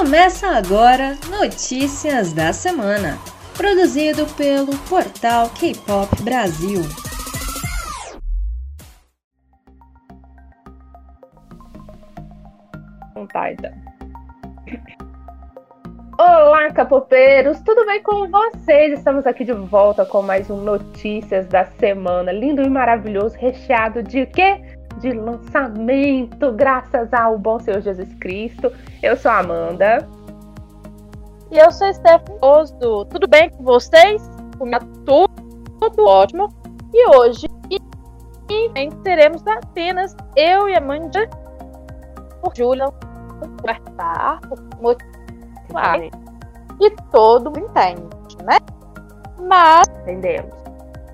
Começa agora Notícias da Semana, produzido pelo portal K-Pop Brasil. Taita. Olá, capopeiros! Tudo bem com vocês? Estamos aqui de volta com mais um Notícias da Semana. Lindo e maravilhoso, recheado de quê? De lançamento, graças ao bom Senhor Jesus Cristo. Eu sou a Amanda. E eu sou Stephanie Osdo. Tudo bem com vocês? Comigo tudo, tudo ótimo. E hoje e, teremos apenas eu e a Amanda por Julia conversar, motivar. E todo mundo entende, né? Mas. Entendemos.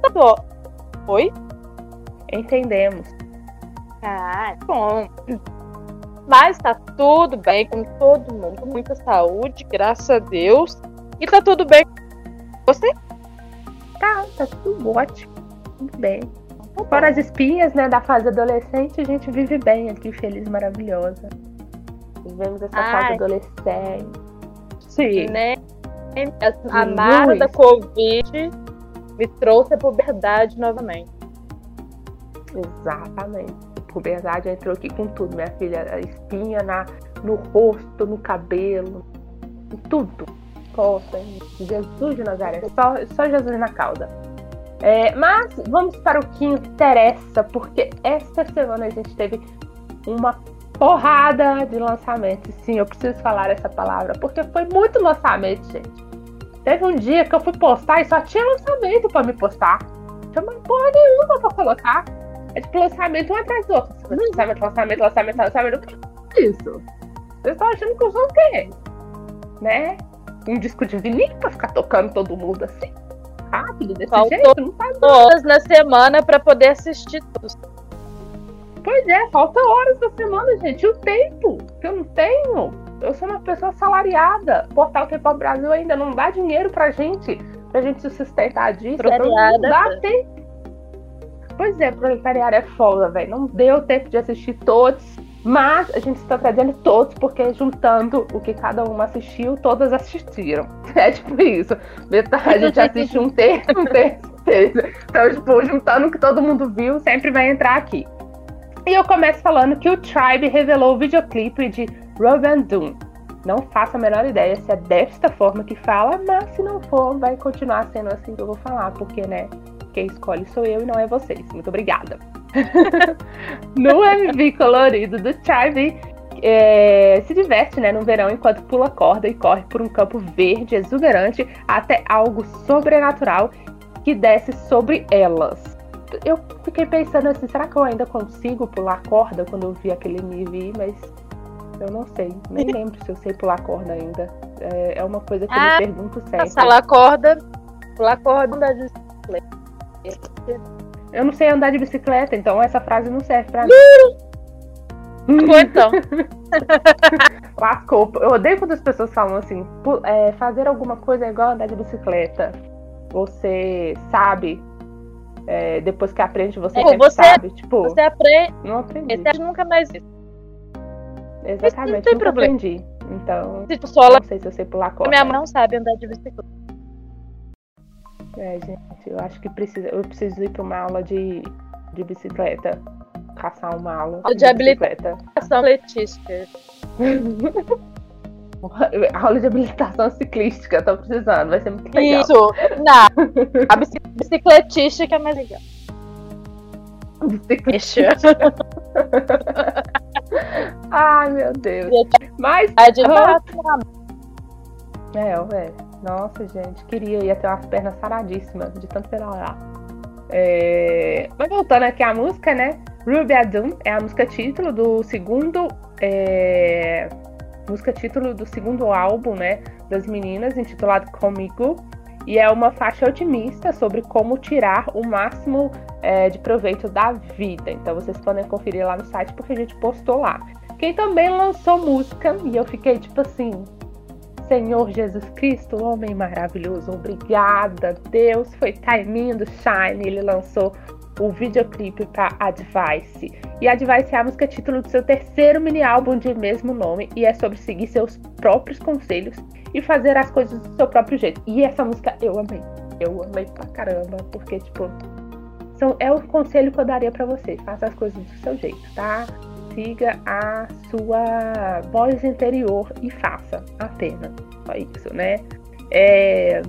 Tá Oi? Entendemos. Ah, bom. Mas tá tudo bem com todo mundo, com muita saúde, graças a Deus. E tá tudo bem com você? Tá, tá tudo ótimo. Tudo bem. Tá Fora as espinhas, né, da fase adolescente, a gente vive bem aqui, feliz, maravilhosa. Vivemos essa Ai. fase adolescente. Sim. Né? A mara da Covid me trouxe a puberdade novamente. Exatamente. Puberdade entrou aqui com tudo, minha filha. Espinha na, no rosto, no cabelo, em tudo. Poxa, Jesus de Nazaré. Só, só Jesus na causa. É, mas vamos para o que interessa, porque esta semana a gente teve uma porrada de lançamentos. Sim, eu preciso falar essa palavra, porque foi muito lançamento, gente. Teve um dia que eu fui postar e só tinha lançamento para me postar. Tinha uma porra nenhuma pra colocar. É tipo lançamento um atrás do outro. Lançamento, lançamento, lançamento, lançamento. O que é isso? Vocês estão achando que eu sou o quê? Né? Um disco de vinil pra ficar tocando todo mundo assim? Rápido, desse Faltou jeito? Não faz horas na semana pra poder assistir tudo. Pois é, falta horas da semana, gente. E o tempo que eu não tenho. Eu sou uma pessoa salariada. Portal Tempo Brasil ainda não dá dinheiro pra gente, pra gente se sustentar disso. Não dá tempo. Pois é, proletariado é foda, velho. Não deu tempo de assistir todos. Mas a gente está trazendo todos, porque juntando o que cada um assistiu, todas assistiram. É tipo isso. Metade a gente assiste um terço, um terço, um terço. Então, tipo, juntando o que todo mundo viu, sempre vai entrar aqui. E eu começo falando que o Tribe revelou o videoclipe de Robin Doom. Não faço a menor ideia se é desta forma que fala, mas se não for, vai continuar sendo assim que eu vou falar, porque, né, quem escolhe sou eu e não é vocês. Muito obrigada. no MV colorido do Tribe, é, se diverte né, no verão enquanto pula corda e corre por um campo verde exuberante até algo sobrenatural que desce sobre elas eu fiquei pensando assim, será que eu ainda consigo pular corda quando eu vi aquele MV? Mas eu não sei, nem lembro se eu sei pular corda ainda. É, é uma coisa que ah, eu me ah, pergunto sempre. Pular corda, pular corda andar de bicicleta. Eu não sei andar de bicicleta, então essa frase não serve pra mim. Lascou então. Lascou. Eu odeio quando as pessoas falam assim, é, fazer alguma coisa é igual andar de bicicleta. Você sabe é, depois que aprende, você, é, você sabe. Tipo, você aprende. Não aprendi. Você nunca mais isso. Exatamente, não tem nunca problema. aprendi. Então, tipo, só não sei se eu sei pular corda. Minha mãe não sabe andar de bicicleta. É, gente, eu acho que precisa, eu preciso ir para uma aula de, de bicicleta. Caçar uma aula de, de bicicleta. Habilitação letística. Aula de habilitação ciclística, tô precisando, vai ser muito legal. Isso, não. A bicicletística é mais legal. Bicicletística. Ai, meu Deus. Mas. É de ah, é, é. Nossa, gente, queria ia ter umas pernas saradíssimas de tanto pedalar. É... Mas voltando aqui à música, né? Ruby Adum é a música título do segundo é música título do segundo álbum, né, das meninas, intitulado Comigo, e é uma faixa otimista sobre como tirar o máximo é, de proveito da vida. Então vocês podem conferir lá no site porque a gente postou lá. Quem também lançou música e eu fiquei tipo assim, Senhor Jesus Cristo, homem maravilhoso, obrigada, Deus, foi timing do Shine, ele lançou o videoclipe para Advice. E Advice é a música título do seu terceiro mini álbum de mesmo nome e é sobre seguir seus próprios conselhos e fazer as coisas do seu próprio jeito. E essa música eu amei. Eu amei pra caramba, porque, tipo, é o conselho que eu daria para você. Faça as coisas do seu jeito, tá? Siga a sua voz interior e faça apenas. Só isso, né? É...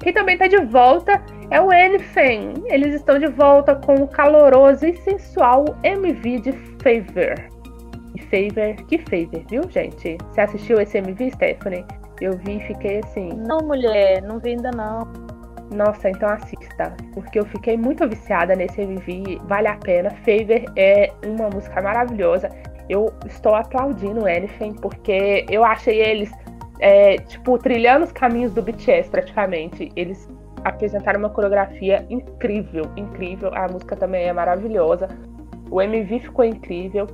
Quem também tá de volta é o Anything. Eles estão de volta com o caloroso e sensual MV de Favor. E Favor, que Favor, viu, gente? Você assistiu esse MV, Stephanie? Eu vi e fiquei assim. Não, mulher, não vi ainda não. Nossa, então assista, porque eu fiquei muito viciada nesse MV, vale a pena. Favor é uma música maravilhosa. Eu estou aplaudindo o Anything, porque eu achei eles, é, tipo, trilhando os caminhos do BTS praticamente. Eles apresentaram uma coreografia incrível, incrível. A música também é maravilhosa. O MV ficou incrível.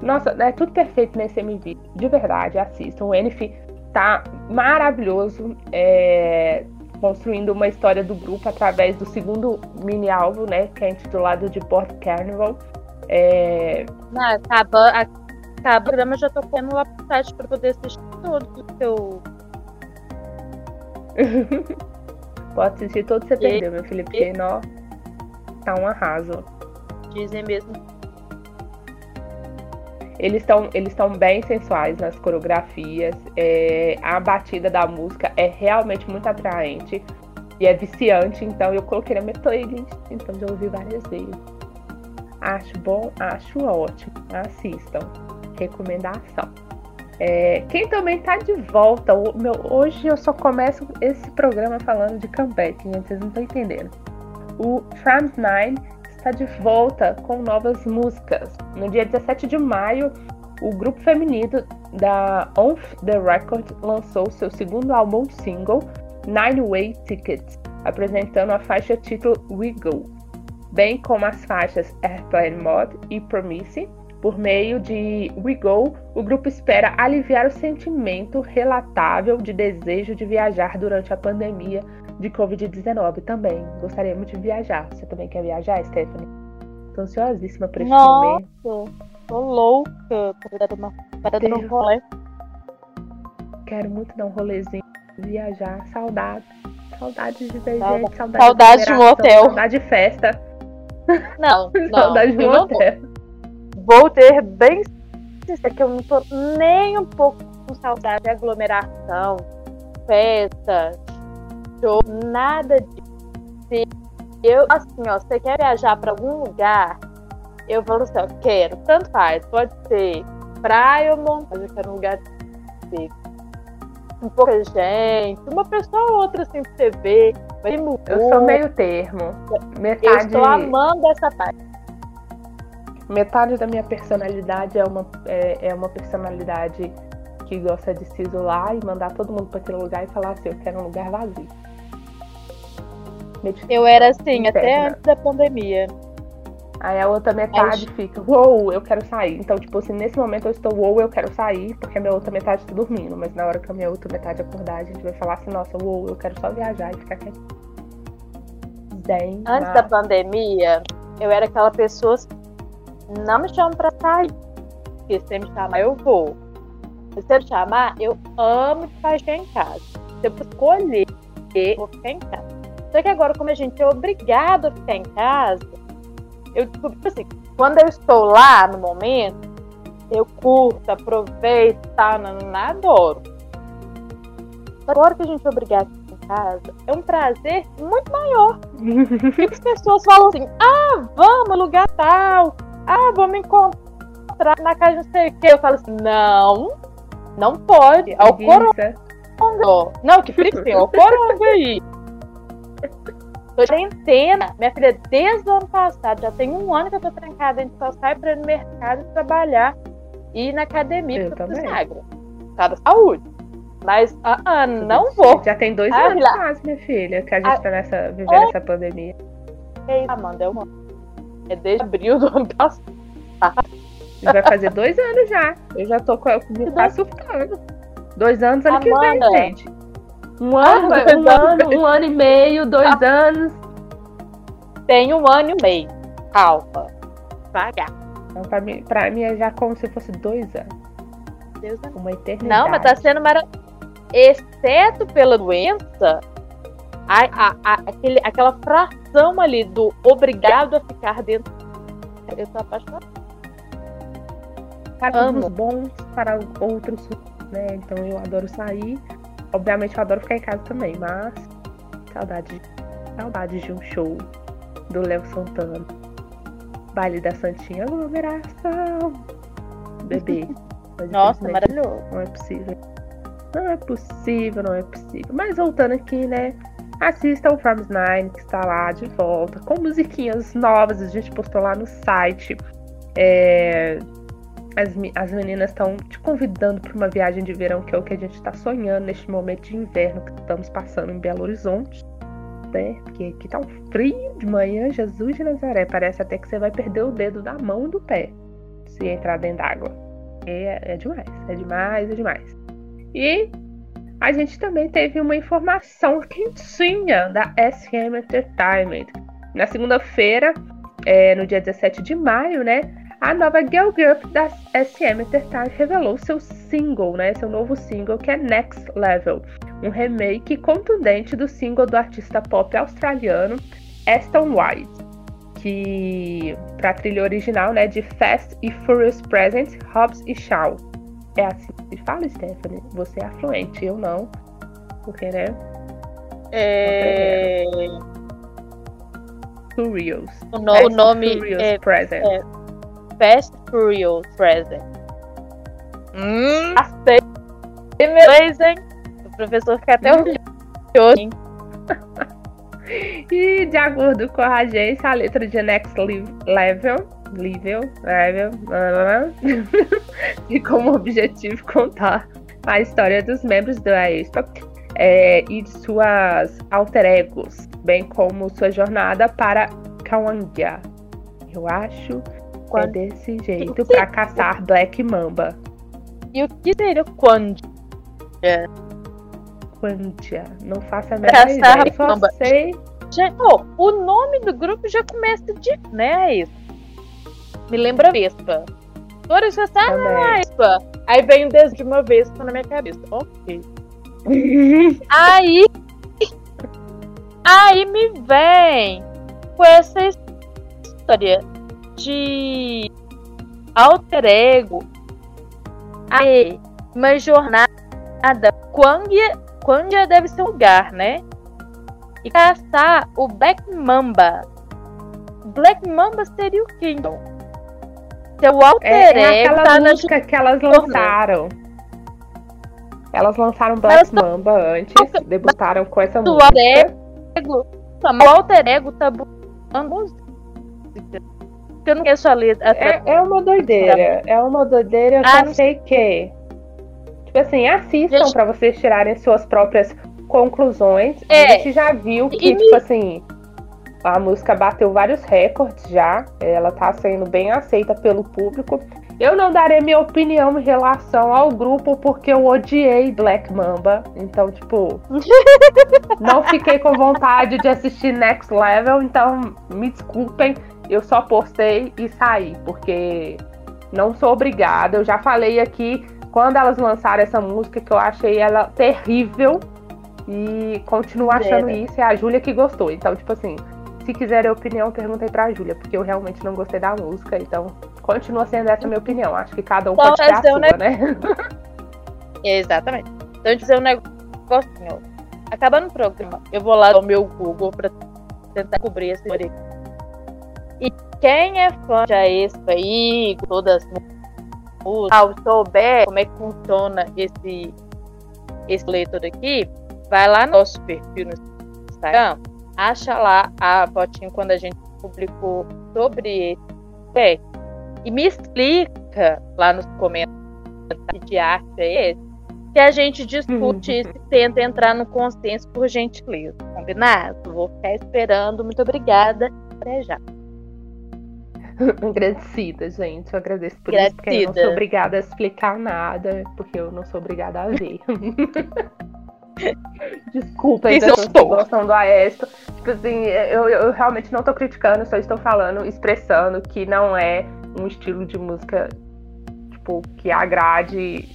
Nossa, é tudo perfeito nesse MV. De verdade, assistam. O Anything tá maravilhoso. É, construindo uma história do grupo através do segundo mini álbum, né, que é intitulado de Board Carnival. É... Não, acaba, acaba o programa já tô tendo lá pro site para poder assistir todo o seu. Pode assistir todo você perdeu, meu filho, porque nó, tá um arraso. Dizem mesmo eles estão eles bem sensuais nas coreografias. É, a batida da música é realmente muito atraente e é viciante. Então eu coloquei na minha playlist. Então já ouvi várias vezes. Acho bom, acho ótimo. Assistam. Recomendação. É, quem também tá de volta, meu, hoje eu só começo esse programa falando de comeback, gente, vocês não estão entendendo. O Trans 9 está de volta com novas músicas. No dia 17 de maio, o grupo feminino da On The Record lançou seu segundo álbum single, Nine Way Tickets, apresentando a faixa título We Go, bem como as faixas Airplane Mode e Promise. Por meio de We Go, o grupo espera aliviar o sentimento relatável de desejo de viajar durante a pandemia de Covid-19 também. Gostaria muito de viajar. Você também quer viajar, Stephanie? Tô ansiosíssima pra esse Nossa, momento. tô louca pra dar uma parada no rolê. Quero muito dar um rolezinho, viajar. Saudade. Saudade de ver saudade, gente, saudade, saudade de, um hotel. Saudade de festa. Não, não. saudade de um hotel. Vou ter bem sincero que eu não tô nem um pouco com saudade de aglomeração, festa, show, nada disso. Se eu, assim, ó, você quer viajar para algum lugar, eu falo assim, ó, quero, tanto faz, pode ser praia ou montanha, eu quero um lugar de com pouca gente, uma pessoa ou outra assim pra você ver. Eu sou meio termo. Metade... Eu estou amando essa parte. Metade da minha personalidade é uma, é, é uma personalidade que gosta de se isolar e mandar todo mundo para aquele lugar e falar assim, eu quero um lugar vazio. Eu era assim, até antes da pandemia. Aí a outra metade fica, uou, wow, eu quero sair. Então, tipo assim, nesse momento eu estou, uou, wow, eu quero sair, porque a minha outra metade está dormindo. Mas na hora que a minha outra metade acordar, a gente vai falar assim, nossa, uou, wow, eu quero só viajar e ficar aqui. Zen, Antes mas... da pandemia, eu era aquela pessoa não me chamam pra sair. Porque se você me chamar, eu vou. Se você me chamar, eu amo ficar em casa. Se eu escolher, eu vou ficar em casa. Só que agora, como a gente é obrigado a ficar em casa, eu descobri tipo assim, quando eu estou lá no momento, eu curto, aproveito, tá, não, não, adoro. Agora que a gente é obrigado a ficar em casa, é um prazer muito maior. e as pessoas falam assim, ah, vamos, lugar tal, ah, vamos encontrar na casa não sei o que. Eu falo assim, não, não pode, é o coronga. Não, que preguiça, é o coronga aí. Tô quarentena. Minha filha, desde o ano passado, já tem um ano que eu tô trancada. A gente só sai pra ir no mercado trabalhar e ir na academia eu também. Sagra. Tá da saúde. Mas, uh -uh, não vou. Já tem dois ah, anos lá. quase, minha filha, que a gente ah, tá nessa, vivendo essa pandemia. É Amanda, é uma... É desde abril do ano passado. Vai fazer dois anos já. Eu já tô com tá surtando. Dois anos ano Amanda, que vem, gente. Um ano, um ano, um ano e meio, dois ah. anos. Tem um ano e meio. calma. Devagar. Então, pra, mim, pra mim é já como se fosse dois anos. Deus é Uma eternidade. Não, mas tá sendo maravilhoso. Exceto pela doença, a, a, a, aquele, aquela fração ali do obrigado a ficar dentro. Eu tô apaixonada. para Amo. uns bons, para outros, né? Então eu adoro sair. Obviamente eu adoro ficar em casa também, mas saudade, saudade de um show do Léo Santana. Baile da Santinha, aglomeração. Bebê. Nossa, maravilhoso. Não é possível. Não é possível, não é possível. Mas voltando aqui, né? Assistam o From Nine, que está lá de volta, com musiquinhas novas. A gente postou lá no site. É, As, as meninas estão te convidando para uma viagem de verão, que é o que a gente está sonhando neste momento de inverno que estamos passando em Belo Horizonte. Né? Porque aqui tá um frio de manhã, Jesus de Nazaré. Parece até que você vai perder o dedo da mão do pé se entrar dentro d'água. É, é demais, é demais, é demais. E a gente também teve uma informação quentinha da SM Entertainment. Na segunda-feira, é, no dia 17 de maio, né? A nova girl group da SM Entertainment revelou seu single, né? Seu novo single que é Next Level, um remake contundente do single do artista pop australiano Aston White, que para a trilha original, né, de Fast e Furious Presents, Hobbs e Shaw. É assim que fala, Stephanie. Você é afluente, eu não. Porque, né? É, Furious. o, no- o nome Furious é Presents. é- Fast Furious Present. Hum, Achei inglês, hein? O professor fica até orgulhoso. E de acordo com a agência, a letra de Next Level, Level, Level, tem como objetivo contar a história dos membros da aespa é, e de suas alter egos, bem como sua jornada para Kawangia. Eu acho que é Quando- desse jeito para caçar Black Mamba. E o que seria quando? Kawangia. Não faço a menor Caçar ideia. Só Mamba. sei Já, oh, o nome do grupo já começa de, né, isso. Me lembra Vespa. Vez que você ah. Vespa. Aí vem o desenho de uma Vespa na minha cabeça. Ok. Aí. Aí me vem com essa história de alter ego. Aí, uma jornada. Kwangia, Kwangia deve ser um lugar, né? E caçar o Black Mamba. Black Mamba seria o quê, então? Seu alter É, é ego aquela tá na música que elas lançaram. Elas lançaram Black Elas tão- Mamba antes, debutaram com essa do música. alter ego. O alter ego tá buscando música. Porque eu não conheço a letra. É, é uma doideira. É uma doideira, eu Ah, só sei que. Tipo assim, assistam Gente- pra vocês tirarem suas próprias conclusões. É. A gente já viu que, E- tipo assim, a música bateu vários recordes já. Ela tá sendo bem aceita pelo público. Eu não darei minha opinião em relação ao grupo porque eu odiei Black Mamba. Então, tipo, não fiquei com vontade de assistir Next Level. Então, me desculpem. Eu só postei e saí, porque não sou obrigada. Eu já falei aqui quando elas lançaram essa música que eu achei ela terrível e continuo achando isso. É a Júlia que gostou. Então, tipo assim, se quiserem opinião, perguntei pra Júlia, porque eu realmente não gostei da música. Então, continua sendo essa a minha opinião. Acho que cada um Então, pode ter a fazer sua, um ne- né? Exatamente. Então, eu dizer um negocinho. Acabando o programa, eu vou lá no meu Google pra tentar cobrir essa história. E quem é fã de Aespa aí, todas as músicas, souber como é que funciona esse, esse leitor aqui, vai lá no nosso perfil no Instagram, acha lá a fotinho quando a gente publicou sobre esse pé e me explica lá nos comentários de arte é esse que a gente discute isso e tenta entrar no consenso por gentileza. Combinado? Vou ficar esperando. Muito obrigada. Até já. Agradecida, gente. Eu agradeço por isso, porque eu não sou obrigada a explicar nada, porque eu não sou obrigada a ver. Desculpa aí, pessoas que gostam do Aesto. Tipo assim, eu, eu realmente não tô criticando, só estou falando, expressando que não é um estilo de música, tipo, que agrade.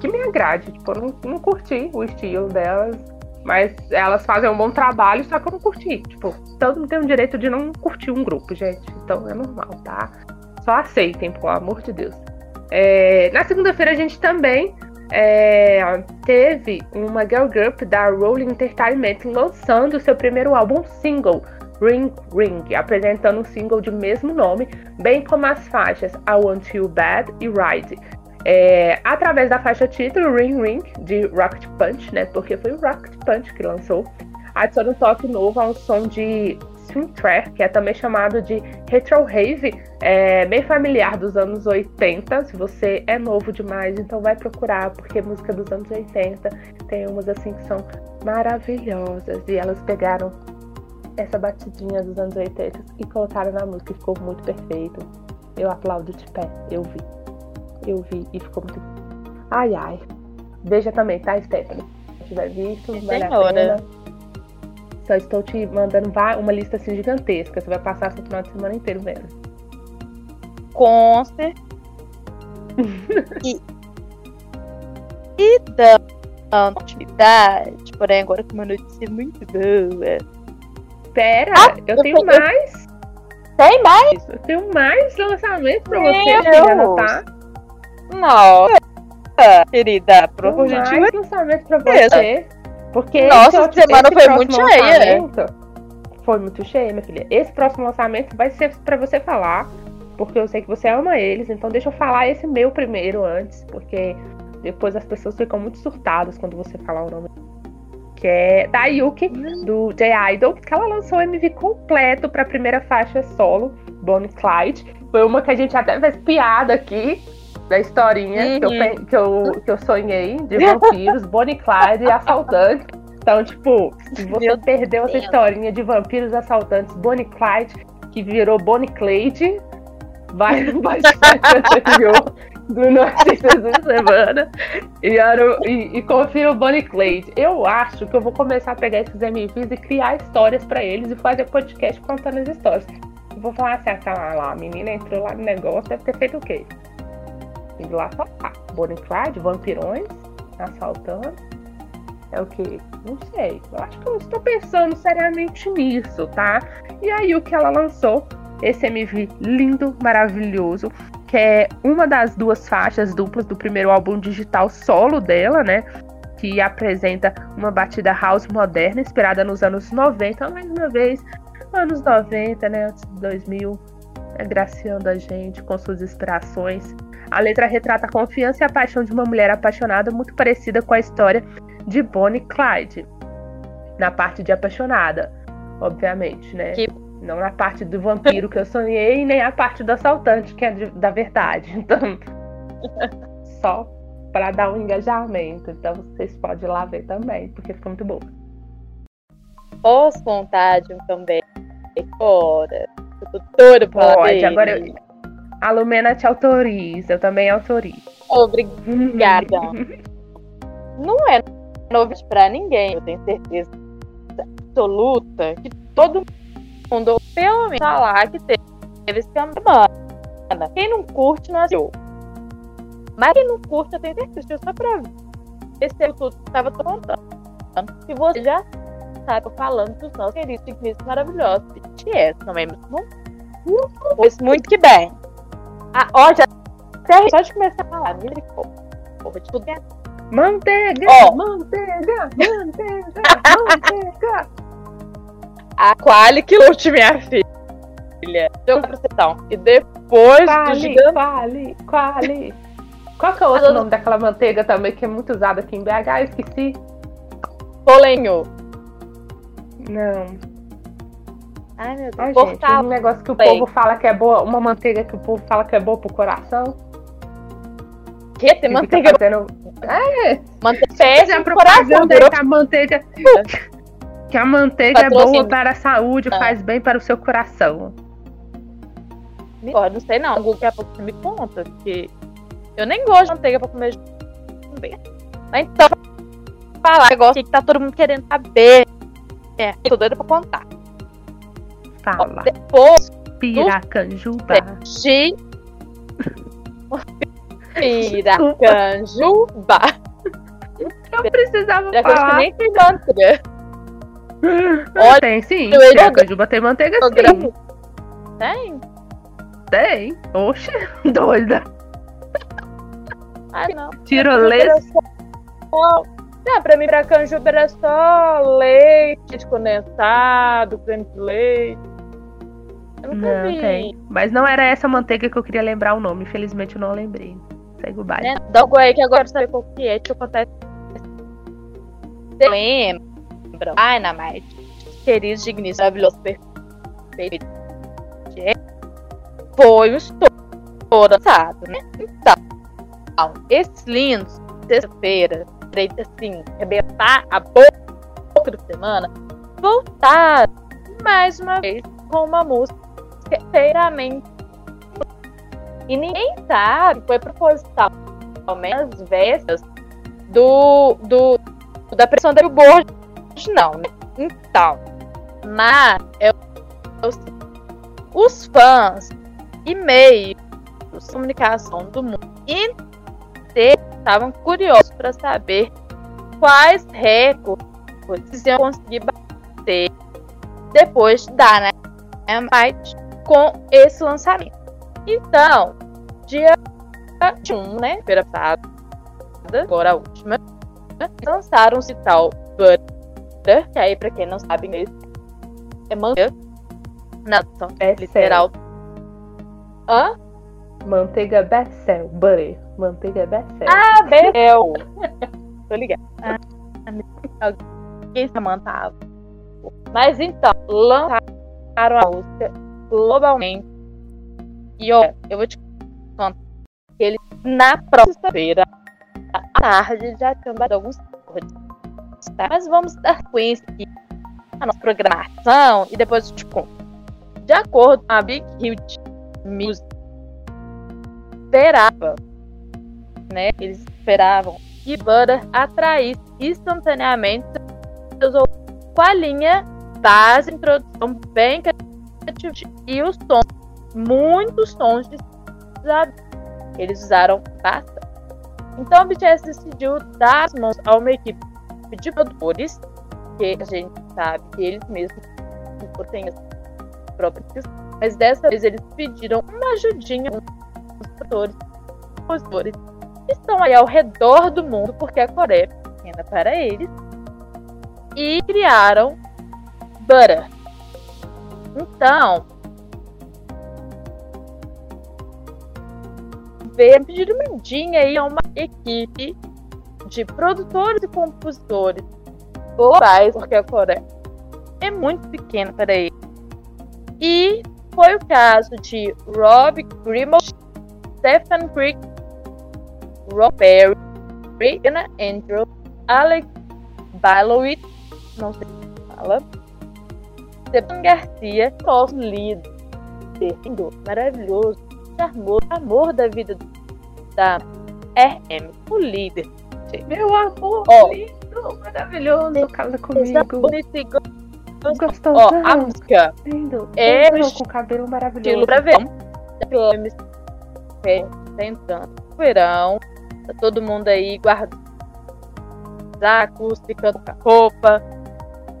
Que me agrade. Tipo, eu não, não curti o estilo delas. Mas elas fazem um bom trabalho, só que eu não curti. Tipo, todo mundo tem o direito de não curtir um grupo, gente. Então é normal, tá? Só aceitem, pelo amor de Deus. É, na segunda-feira a gente também é, teve uma girl group da Rolling Entertainment lançando seu primeiro álbum single, Ring Ring, apresentando um single de mesmo nome, bem como as faixas I Want You Bad e Ride. É, através da faixa título Ring Ring de Rocket Punch, né? Porque foi o Rocket Punch que lançou, adiciona um toque novo a um som de track, que é também chamado de retro rave, é bem familiar dos anos 80. Se você é novo demais, então vai procurar, porque música dos anos 80 tem umas assim que são maravilhosas e elas pegaram essa batidinha dos anos 80 e colocaram na música ficou muito perfeito. Eu aplaudo de pé, eu vi. Eu vi e ficou muito. Ai ai. Veja também, tá, Stephanie? Se tiver visto, vale a pena. Só estou te mandando uma lista assim gigantesca. Você vai passar seu final de semana inteiro vendo. Com e, e dando atividade, porém agora com uma notícia muito boa. Pera, ah, eu, eu tenho mais. Tem mais? Eu tenho mais lançamentos pra Meu você, filha, anotar. Nossa, querida, por mais lançamentos pra você. Porque Nossa, esse, semana foi muito cheia. Foi muito cheia, minha filha. Esse próximo lançamento vai ser para você falar, porque eu sei que você ama eles, então deixa eu falar esse meu primeiro antes, porque depois as pessoas ficam muito surtadas quando você falar o nome. Que é da Yuki, do J-Idol, que ela lançou o MV completo para a primeira faixa solo, Bonnie Clyde. Foi uma que a gente até fez piada aqui, da historinha uhum. que, eu, uhum. que, eu, que eu sonhei de vampiros, Bonnie Clyde e assaltantes. Então, tipo, se você Meu perdeu Deus. essa historinha de vampiros assaltantes, Bonnie Clyde, que virou Bonnie Clyde, vai no anterior do Notícias da Semana e, e, e confira o Bonnie Clyde. Eu acho que eu vou começar a pegar esses MVs e criar histórias para eles e fazer podcast contando as histórias. Eu vou falar assim, aquela lá, a menina entrou lá no negócio, deve ter feito o quê? E lá só tá. Bonnie Clyde, vampirões, assaltando. É o que? Não sei. Eu acho que eu estou pensando seriamente nisso, tá? E aí o que ela lançou, esse MV lindo, maravilhoso, que é uma das duas faixas duplas do primeiro álbum digital solo dela, né? Que apresenta uma batida house moderna, inspirada nos anos 90, mais uma vez, anos 90, né? Antes de 2000, agraciando a gente com suas inspirações a letra retrata a confiança e a paixão de uma mulher apaixonada, muito parecida com a história de Bonnie Clyde. Na parte de apaixonada, obviamente, né? Que... Não na parte do vampiro que eu sonhei, nem a parte do assaltante, que é de, da verdade. Então, só para dar um engajamento. Então, vocês podem ir lá ver também, porque ficou muito boa. Posso contar de um também? Fora. Eu tô toda Pode, agora eu, a Lumena te autoriza, eu também autorizo. Obrigada. não é novidade para ninguém, eu tenho certeza absoluta que todo mundo, pelo menos, falar que teve esse semana. Quem não curte, não assistiu. Mas quem não curte, eu tenho certeza, só pra ver se eu tudo estava contando. Se você já sabe, falando dos nossos queridos digníssimos maravilhosos, BTS, não é mesmo? Pois muito que bem. Ah, ó, já até só de começar a falar, misericórdia. Porra, de tudo é. Manteiga, oh. manteiga, manteiga, manteiga. A Quali que lute, minha filha. Deu pra E depois quali, do gigante... Quali, Quali. Qual que é o outro nome daquela manteiga também que é muito usada aqui em BH? Eu esqueci. Polenho. Não. Ai, meu Deus. Ai, gente, um negócio que o Bem. povo fala que é boa, uma manteiga que o povo fala que é boa pro coração. Que? Tem manteiga? Fazendo... É, manteiga a propaganda que a manteiga, que a manteiga é boa para a saúde, ah. faz bem para o seu coração. Eu não sei não, daqui a pouco você me conta, porque eu nem gosto de manteiga para comer. Então, falar negócio que tá todo mundo querendo saber. É, tô doida pra contar. Fala. Depois Piracanjuba. de. Piracanjuba. Eu precisava Já falar. nem tem manteiga. Olha, tem sim. Piracanjuba tem manteiga sim. Tem? Tem. Oxe, doida. Ah, não. Só- Não, pra mim, Piracanjuba era só leite condensado, creme de leite. Nunca Não, vi. tem. Mas não era essa manteiga que eu queria lembrar o nome. Infelizmente eu não lembrei. Segue o baile. Né? Dá algo aí que agora eu saber qual que é. Deixa eu contar. Lembra? Ai, na mais. Querido, digníssimo, maravilhoso, perfeito. Foi um estouro lançado, né? Então, esses lindos, sexta-feira, direito assim, arrebentar a boca da semana, voltaram mais uma vez com uma música inteiramente. E ninguém sabe, foi proposital as vestas do, do da pressão da Billboard, não, né? Então, mas é, o seguinte, os fãs e meios de comunicação do mundo inteiro estavam curiosos para saber quais recordes iam conseguir bater depois da né, Dynamite com esse lançamento. Então, dia 21, né? Feira passada, agora a última, lançaram-se tal Butter, que aí, pra quem não sabe inglês, é manteiga. Na É literal. Hã? Manteiga Bessel. Butter. Manteiga Bessel. Ah, Bel! Tô ligada. Ah, Alguém se amantava. Mas então, lançaram a música globalmente. E olha, eu vou te contar que ele na próxima feira à tarde já tinham dado alguns recordes. Tá? Mas vamos dar sequência aqui à nossa programação e depois eu te conto. De acordo com a Big Hit Music, esperava né? Eles esperavam que Butter atraísse instantaneamente seus ouvintes com a linha base, introdução bem criativa e os sons, muitos sons de. Eles usaram bastante. Então, o BTS decidiu dar as mãos a uma equipe de produtores, que a gente sabe que eles mesmos têm as próprias, mas dessa vez eles pediram uma ajudinha dos produtores, compositores estão aí ao redor do mundo, porque a Coreia é pequena para eles, e criaram Butter. Então, veio pedir uma dica aí a uma equipe de produtores e compositores globais, porque a Coreia é muito pequena para eles. E foi o caso de Rob Grimald, Stephen Crick, Rob Perry, Anna Andrew, Alex Balowitz, não sei se fala, Stephen Garcia, nosso líder, lindo, maravilhoso, charmoso, amor da vida da RM, o líder. Meu amor, lindo, maravilhoso. Casa comigo. bonita Gostosão. Ó, a música lindo. é com cabelo maravilhoso. estilo pra ver. Tá entrando no verão, tá todo mundo aí guardando sacos, ficando com a roupa.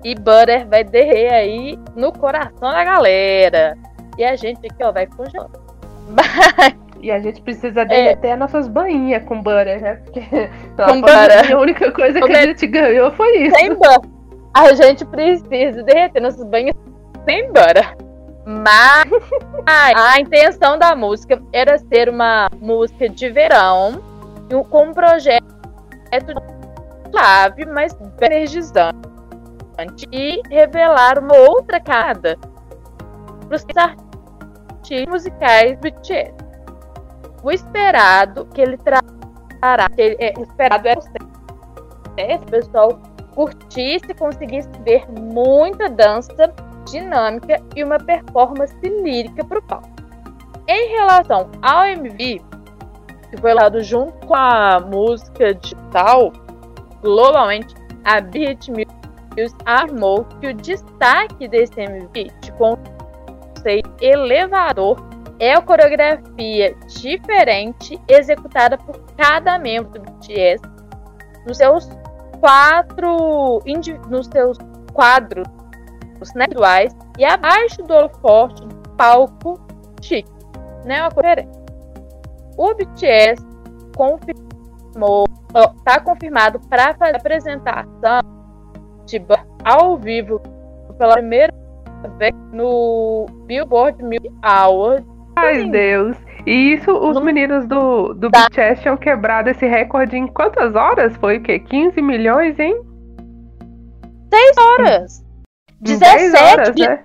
E Butter vai derrer aí no coração da galera. E a gente aqui, ó, vai congelando. E a gente precisa derreter as nossas bainhas com butter, né? Porque Com butter. a única coisa que a gente ganhou foi isso. sem butter. A gente precisa derreter nossos banhos sem butter. Mas a intenção da música era ser uma música de verão com um projeto suave, mas bem E revelar uma outra cara para os artistas musicais BTS. O esperado que ele trará, que ele, é, o esperado era o sucesso, o pessoal curtisse conseguisse ver muita dança dinâmica e uma performance lírica para o palco. Em relação ao MV, que foi lançado junto com a música digital, globalmente a Brit News afirmou que o destaque desse MV com conceito elevador é a coreografia diferente executada por cada membro do BTS nos seus quatro nos seus quadros individuais e abaixo do holofote do palco chique, né, uma conferência. O BTS confirmou, está confirmado para fazer a apresentação de ao vivo pela primeira vez no Billboard Music Awards. Ai, Deus. E isso, os no... meninos do, do tá. BTS tinham quebrado esse recorde em quantas horas? Foi o quê? 15 milhões, hein? 6 horas. 17 horas, né?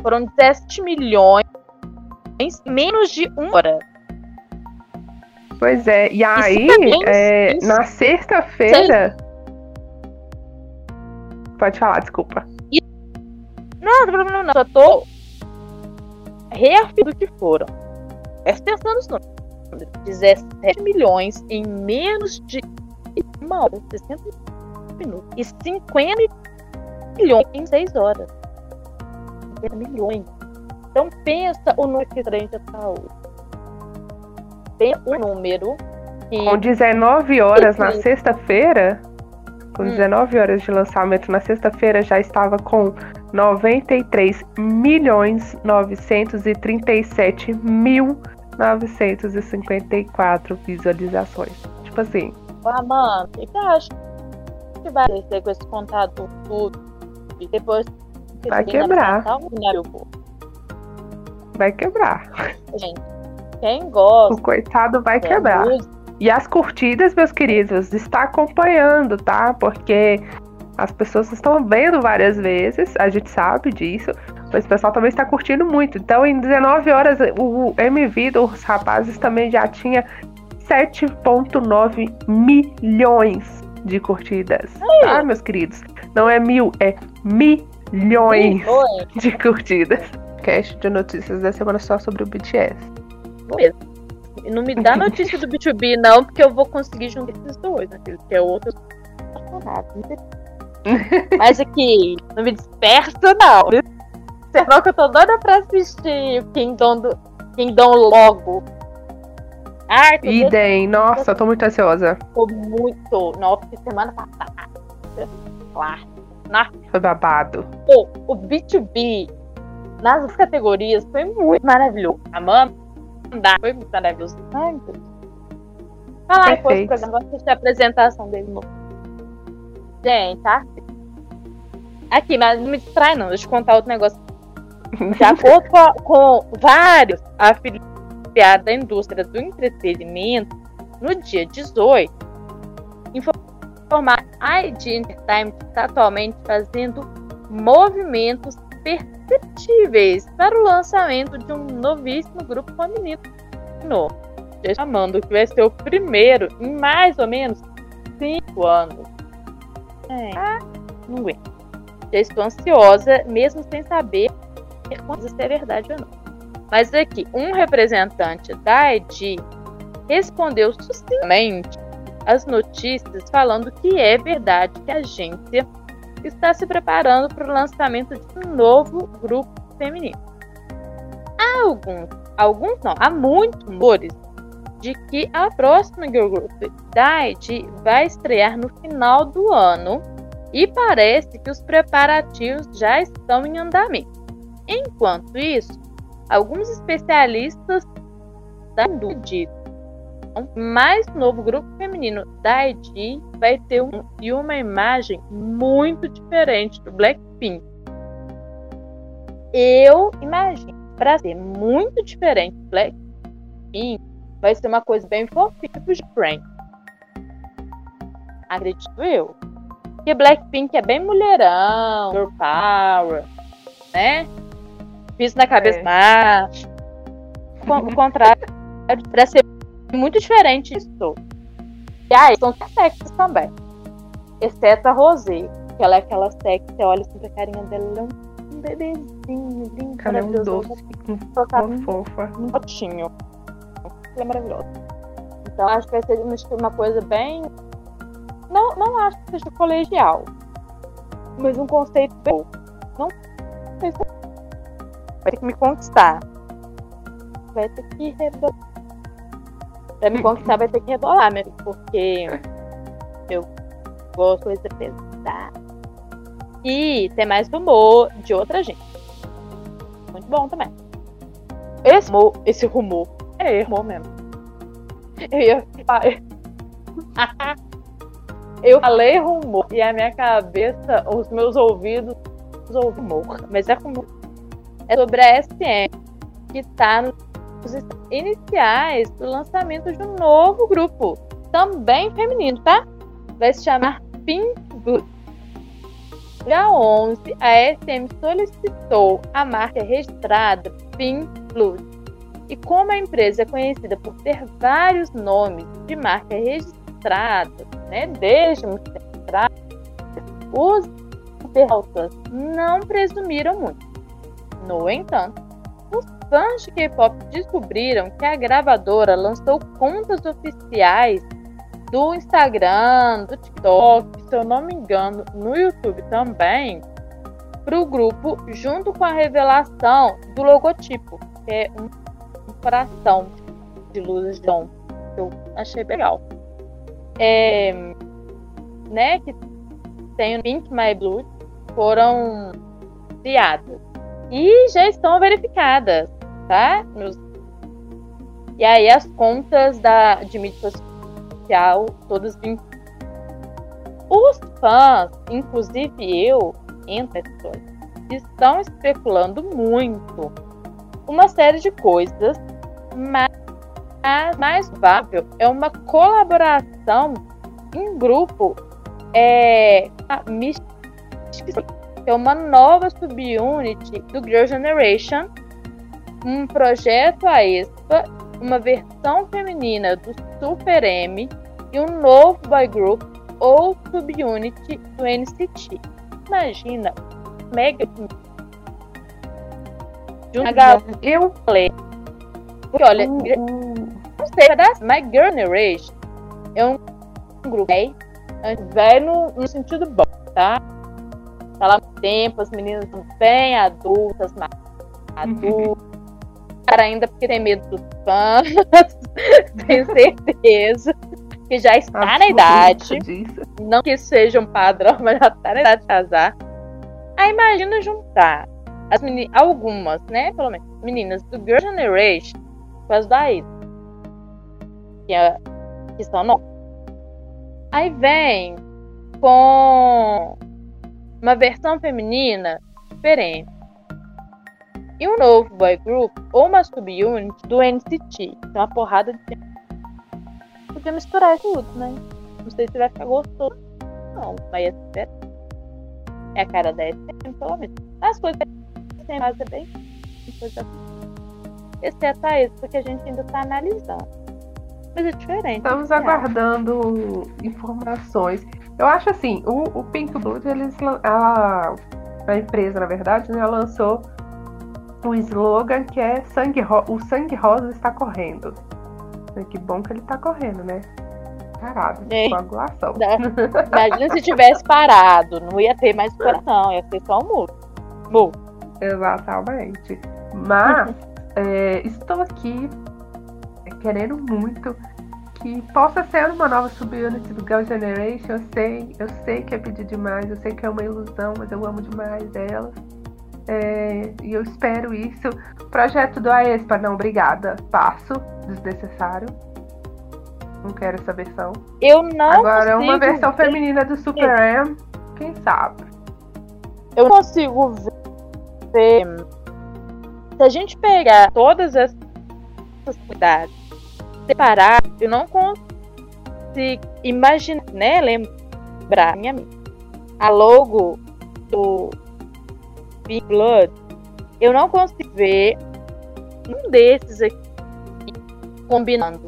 Foram 17 milhões menos de uma hora. Pois é, e aí, é, na sexta-feira. Pode falar, desculpa. Não, não, não, não, só tô reafirmando que foram. Presta atenção nos números. 17 milhões em menos de uma hora, 60 minutos. E 50 milhões em 6 horas. 50 milhões. Então pensa o número que a gente está hoje. Pensa o número. Que... Com 19 horas na sexta-feira, com hum. 19 horas de lançamento na sexta-feira, já estava com 93 milhões 937 mil 954 visualizações. Tipo assim. Ah, mano, o que você acha que vai acontecer com esse contato tudo? E depois. Vai quebrar. Vai quebrar. Gente, quem gosta. O coitado vai quebrar. E as curtidas, meus queridos, está acompanhando, tá? Porque as pessoas estão vendo várias vezes, a gente sabe disso, mas o pessoal também está curtindo muito. Então, em 19 horas, o MV dos rapazes também já tinha 7,9 milhões de curtidas. Tá, meus queridos? Não é mil, é milhões de curtidas. Cast de notícias da semana só sobre o BTS. Beleza. Não me dá notícia do B2B, não, porque eu vou conseguir juntar esses dois, né? Que é outro. Mas aqui, não me dispersa, não. Senão que eu tô doida pra assistir Kingdom, do, Kingdom logo. Tô Idem, nossa, tô muito ansiosa. Tô muito. Nossa, semana passada. Claro. Foi babado. Pô, o B2B nas categorias foi muito maravilhoso. Amanda foi muito maravilhoso. Ai, meu Deus. Depois do programa, vou assistir a apresentação dele no Gente, tá? Aqui, mas não me distrai não, deixa eu contar outro negócio. De acordo com, com vários afiliados da indústria do entretenimento, no dia 18, informar a ID Entertainment está atualmente fazendo movimentos perceptíveis para o lançamento de um novíssimo grupo feminino. Chamando que vai ser o primeiro em mais ou menos cinco anos. É. Ah, não. Já estou ansiosa, mesmo sem saber se é verdade ou não. Mas aqui, um representante da ED respondeu sucintamente as notícias falando que é verdade que a agência está se preparando para o lançamento de um novo grupo feminino. Há alguns, alguns não, há muitos rumores de que a próxima girl group da ID vai estrear no final do ano e parece que os preparativos já estão em andamento. Enquanto isso, alguns especialistas da indústria o mais novo grupo feminino da ID vai ter um, e uma imagem muito diferente do Blackpink. Eu imagino, para ser muito diferente do Blackpink, vai ser uma coisa bem fofinha pro Frank. Acredito eu. Porque Blackpink é bem mulherão, girl power, né? Piso na cabeça é. macho. O contrário, para ser muito diferente disso. E aí, são sexys também. Exceto a Rosé, que ela é aquela sexy, você olha assim pra carinha dela, ela é um bebezinho, lindo, Cara, é um doce, uma fofa. Um potinho. Ela é maravilhosa. Então, acho que vai ser uma, coisa bem não, não acho que seja colegial, mas um conceito bom. Não sei se vai ter que me conquistar. Vai ter que rebolar. Pra me conquistar vai ter que rebolar, mesmo, porque eu gosto de pesada. E tem mais rumor de outra gente. Muito bom também. Esse rumor, esse rumor é rumor mesmo. Eu ia Eu falei rumor e a minha cabeça, os meus ouvidos ouvem rumor. Mas é rumor. É sobre a SM, que está nos iniciais do lançamento de um novo grupo, também feminino, tá? Vai se chamar Pink Blood. Dia 11, a SM solicitou a marca registrada Pink Blood. E como a empresa é conhecida por ter vários nomes de marca registrada, né, desde muito tempo atrás, os internautas não presumiram muito. No entanto, fãs de K-pop descobriram que a gravadora lançou contas oficiais do Instagram, do TikTok, se eu não me engano, no YouTube também, para o grupo, junto com a revelação do logotipo, que é um, coração de luzes de que eu achei legal. É, né, que tem o Pink My Blue, foram criadas e já estão verificadas, tá? Nos... E aí as contas da, de mídia social, todas Os fãs, inclusive eu, entre pessoas, estão especulando muito uma série de coisas, mas a mais provável é uma colaboração em grupo é, a é uma nova subunit do Girl Generation, um projeto a ESPA, uma versão feminina do Super M e um novo boy group ou subunit do NCT. Imagina, mega eu falei. Porque olha, uh, uh. não sei, das My Girl Generation é um grupo velho no, no sentido bom, tá? Tá lá no tempo, as meninas bem adultas, mais adultas. Cara, ainda porque tem medo dos fãs, tenho certeza que já está na idade. Não que seja um padrão, mas já está na idade de casar. Aí imagina juntar as meninas, algumas, né? Pelo menos, meninas do Girl Generation com as da Ida. Que, é, que são novas. Aí vem com uma versão feminina diferente. E um novo boy group ou uma subunit do NCT. Tem uma porrada de. Podia misturar tudo, né? Não sei se vai ficar gostoso. Não, mas é, é a cara da SM, pelo menos. As coisas sem é bem. Coisa... Exceto a isso, porque a gente ainda está analisando. Mas é diferente. Estamos aguardando informações. Eu acho assim, o, o Pink Blood, eles, a empresa, na verdade, né, lançou um slogan que é sangue o sangue rosa está correndo. Que bom que ele está correndo, né? Parado, é. coagulação. Imagina se tivesse parado, não ia ter mais coração, ia ser só um muro. Muro. Exatamente. Mas é, estou aqui querendo muito que possa ser uma nova subunit do Girl Generation. Eu sei, eu sei que é pedir demais, eu sei que é uma ilusão, mas eu amo demais elas. É, e eu espero isso. Projeto do Aespa, não, obrigada. Passo, desnecessário. Não quero essa versão. Eu não. Agora, uma versão feminina do Super M, quem sabe? Eu não consigo ver. Se a gente pegar todas essas cidades separar, eu não consigo imaginar, né? Lembrar minha a logo do Big Blood, eu não consigo ver um desses aqui combinando.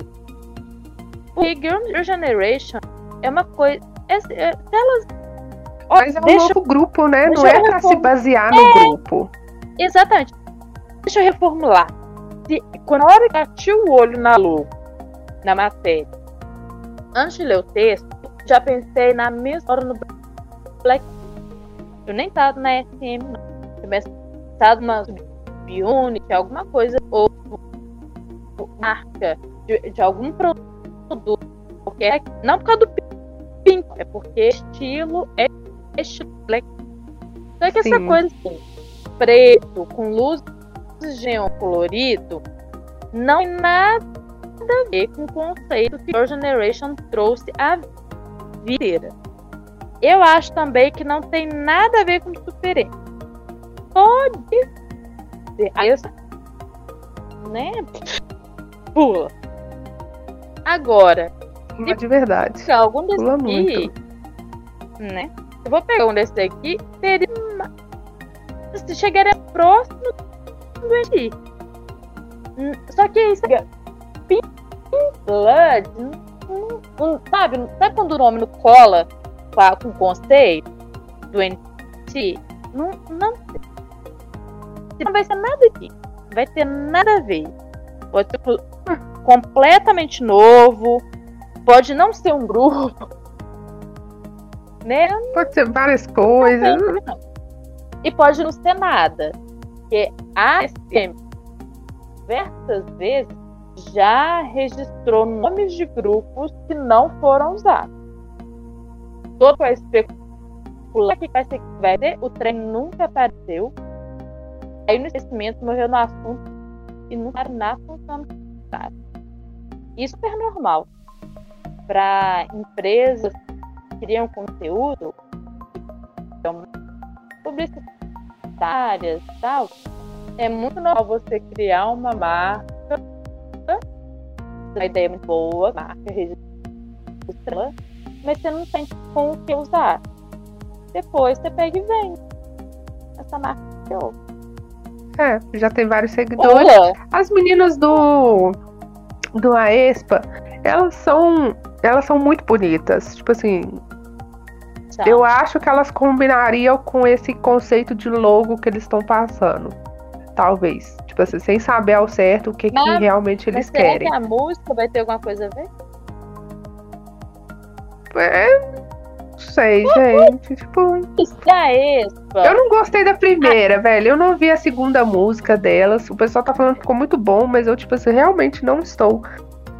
Porque Girl Generation é uma coisa. É, é, elas. Mas é um deixa, novo grupo, né? Não é pra se basear no é, grupo. Exatamente. Deixa eu reformular. Se, quando a hora que bati o olho na logo, na matéria, antes de ler o texto, já pensei na mesma hora no Black. Eu nem tava na SM, não. Pensado numa Unity, alguma coisa, ou marca de, de algum produto qualquer. Não por causa do pink, é porque estilo é estilo. Só que Sim. essa coisa assim, preto, com luz geom colorido, não tem nada a ver com o conceito que Your Generation trouxe a vida. Eu acho também que não tem nada a ver com super Pode ser. Essa, né? Pula. Agora. Mas de verdade. Algum desses Pula aqui, muito. né? Eu vou pegar um desses aqui, uma... se chegaria próximo do aqui. Hum, só que isso aqui, Pink Blood, não, não, sabe, sabe quando o nome não cola com o conceito do NT? Não, não não vai ser nada aqui. Não vai ter nada a ver. Pode ser completamente novo. Pode não ser um grupo. Né? Pode ser várias coisas. Não, e pode não ser nada. Porque a SM diversas vezes já registrou nomes de grupos que não foram usados. Todo vai especular que vai ser, vai ser, o trem nunca apareceu. Aí no esquecimento morreu no assunto e nunca na função isso é normal. Para empresas que criam conteúdo, publicitárias e tal, é muito normal você criar uma marca, uma ideia muito boa, marca registra, mas você não tem com o que usar. Depois você pega e vende essa marca que eu. É, já tem vários seguidores. Olha. As meninas do do Aespa, elas são elas são muito bonitas. Tipo assim, Tchau. eu acho que elas combinariam com esse conceito de logo que eles estão passando. Talvez. Tipo assim, sem saber ao certo o que, mas, que realmente eles querem. Que a música vai ter alguma coisa a ver? É, sei, gente. Tipo. Eu não gostei da primeira, velho. Eu não vi a segunda música delas. O pessoal tá falando que ficou muito bom, mas eu, tipo assim, realmente não estou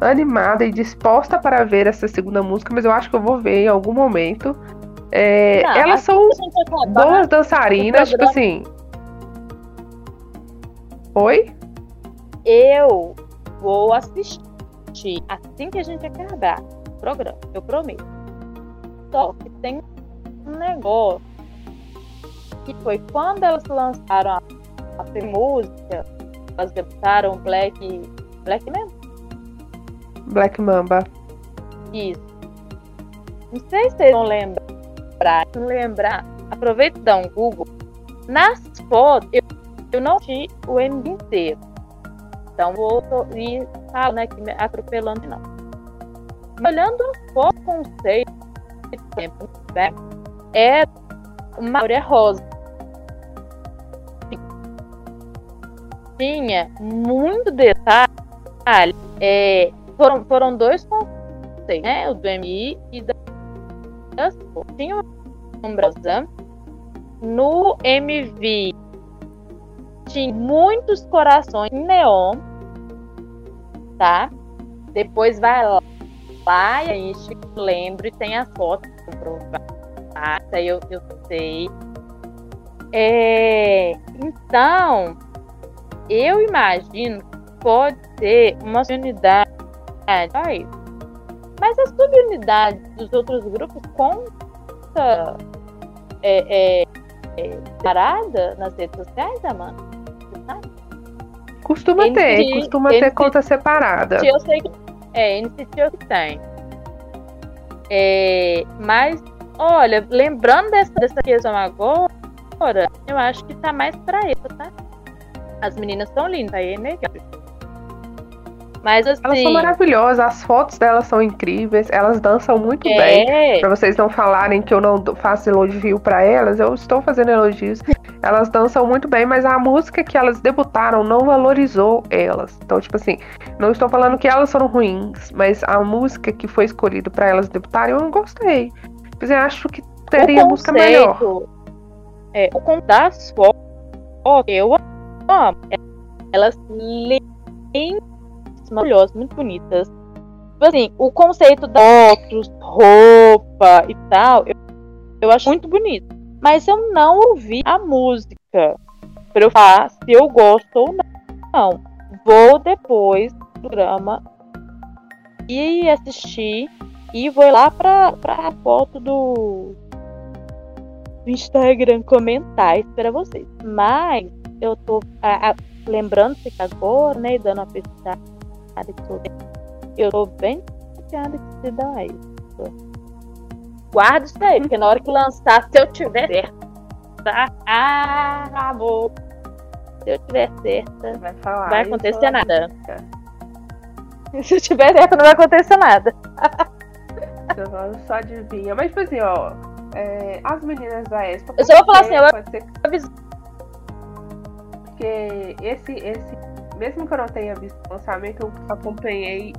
animada e disposta para ver essa segunda música, mas eu acho que eu vou ver em algum momento. É, não, elas são boas dançarinas, tipo assim. Oi? Eu vou assistir assim que a gente acabar o programa, eu prometo. Só que tem um negócio que foi quando elas lançaram a, a música, elas debutaram Black. Black mesmo? Black Mamba. Isso. Não sei se vocês vão lembrar. Lembrar. Aproveita e dá um Google. Nas fotos, eu, eu não vi o MD inteiro. Então vou ir falando aqui, atropelando não. Olhando a foto, conceito, tempo, né? é uma áurea rosa. Tinha muito detalhe. É, foram, foram dois conceitos, né? O do MI e da tinha uma brasa. No MV tinha muitos corações em neon, tá? Depois vai lá, lá e a gente lembra e tem as fotos comprovada, eu, eu sei. É, então, eu imagino que pode ser uma unidade. Mas a subunidade dos outros grupos conta é, é, é, parada nas redes sociais, Amanda? Costuma ter, costuma ter conta separada. Eu sei que é, NCT eu que tem. É, mas, olha, lembrando dessa, dessa questão agora, eu acho que tá mais pra isso, tá? As meninas são lindas, aí é negado. Mas assim. Elas são maravilhosas, as fotos delas são incríveis, elas dançam muito é. bem. Pra vocês não falarem que eu não faço elogio para elas, eu estou fazendo elogios. Elas dançam muito bem, mas a música que elas debutaram não valorizou elas. Então, tipo assim, Não estou falando que elas foram ruins, mas a música que foi escolhida para elas debutarem eu não gostei. Mas eu acho que teria o música melhor. É, o conceito das fotos, eu amo. Elas lindas, maravilhosas, muito bonitas. Tipo assim, o conceito das fotos, roupa e tal, eu, eu acho muito bonito. Mas eu não ouvi a música para eu falar se eu gosto ou não. Vou depois do programa e assistir e vou lá para a foto do, Instagram comentar isso para vocês. Mas eu tô a, a, lembrando que agora, né, dando uma pesquisada eu tô bem confiada que se dá isso. Guarda isso aí, porque na hora que lançar, se eu tiver certo, tá? Ah, amor. Se eu tiver certa, vai, falar vai acontecer nada. Se eu tiver certa, não vai acontecer nada. Eu só adivinha. Mas, tipo assim, ó. É, as meninas da Expo. Eu só vou falar assim, eu... pode ser Porque esse, esse. Mesmo que eu não tenha visto o lançamento, eu acompanhei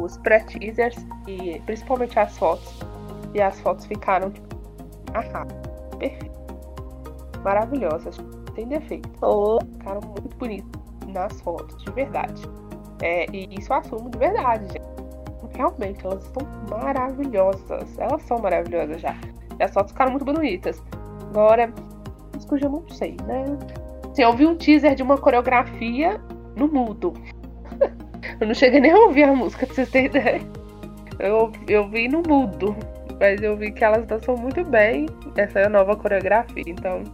os pré-teasers e principalmente as fotos. E as fotos ficaram, tipo, ah, perfeito. Maravilhosas. Tem defeito. Oh. Ficaram muito bonitas nas fotos, de verdade. É, e isso eu assumo de verdade, gente realmente, elas estão maravilhosas. Elas são maravilhosas já. E as fotos ficaram muito bonitas. Agora, isso que eu já não sei, né? Assim, eu vi um teaser de uma coreografia no mudo. eu não cheguei nem a ouvir a música, pra vocês terem ideia. Eu, eu vi no mudo. Mas eu vi que elas dançam muito bem. Essa é a nova coreografia. Então,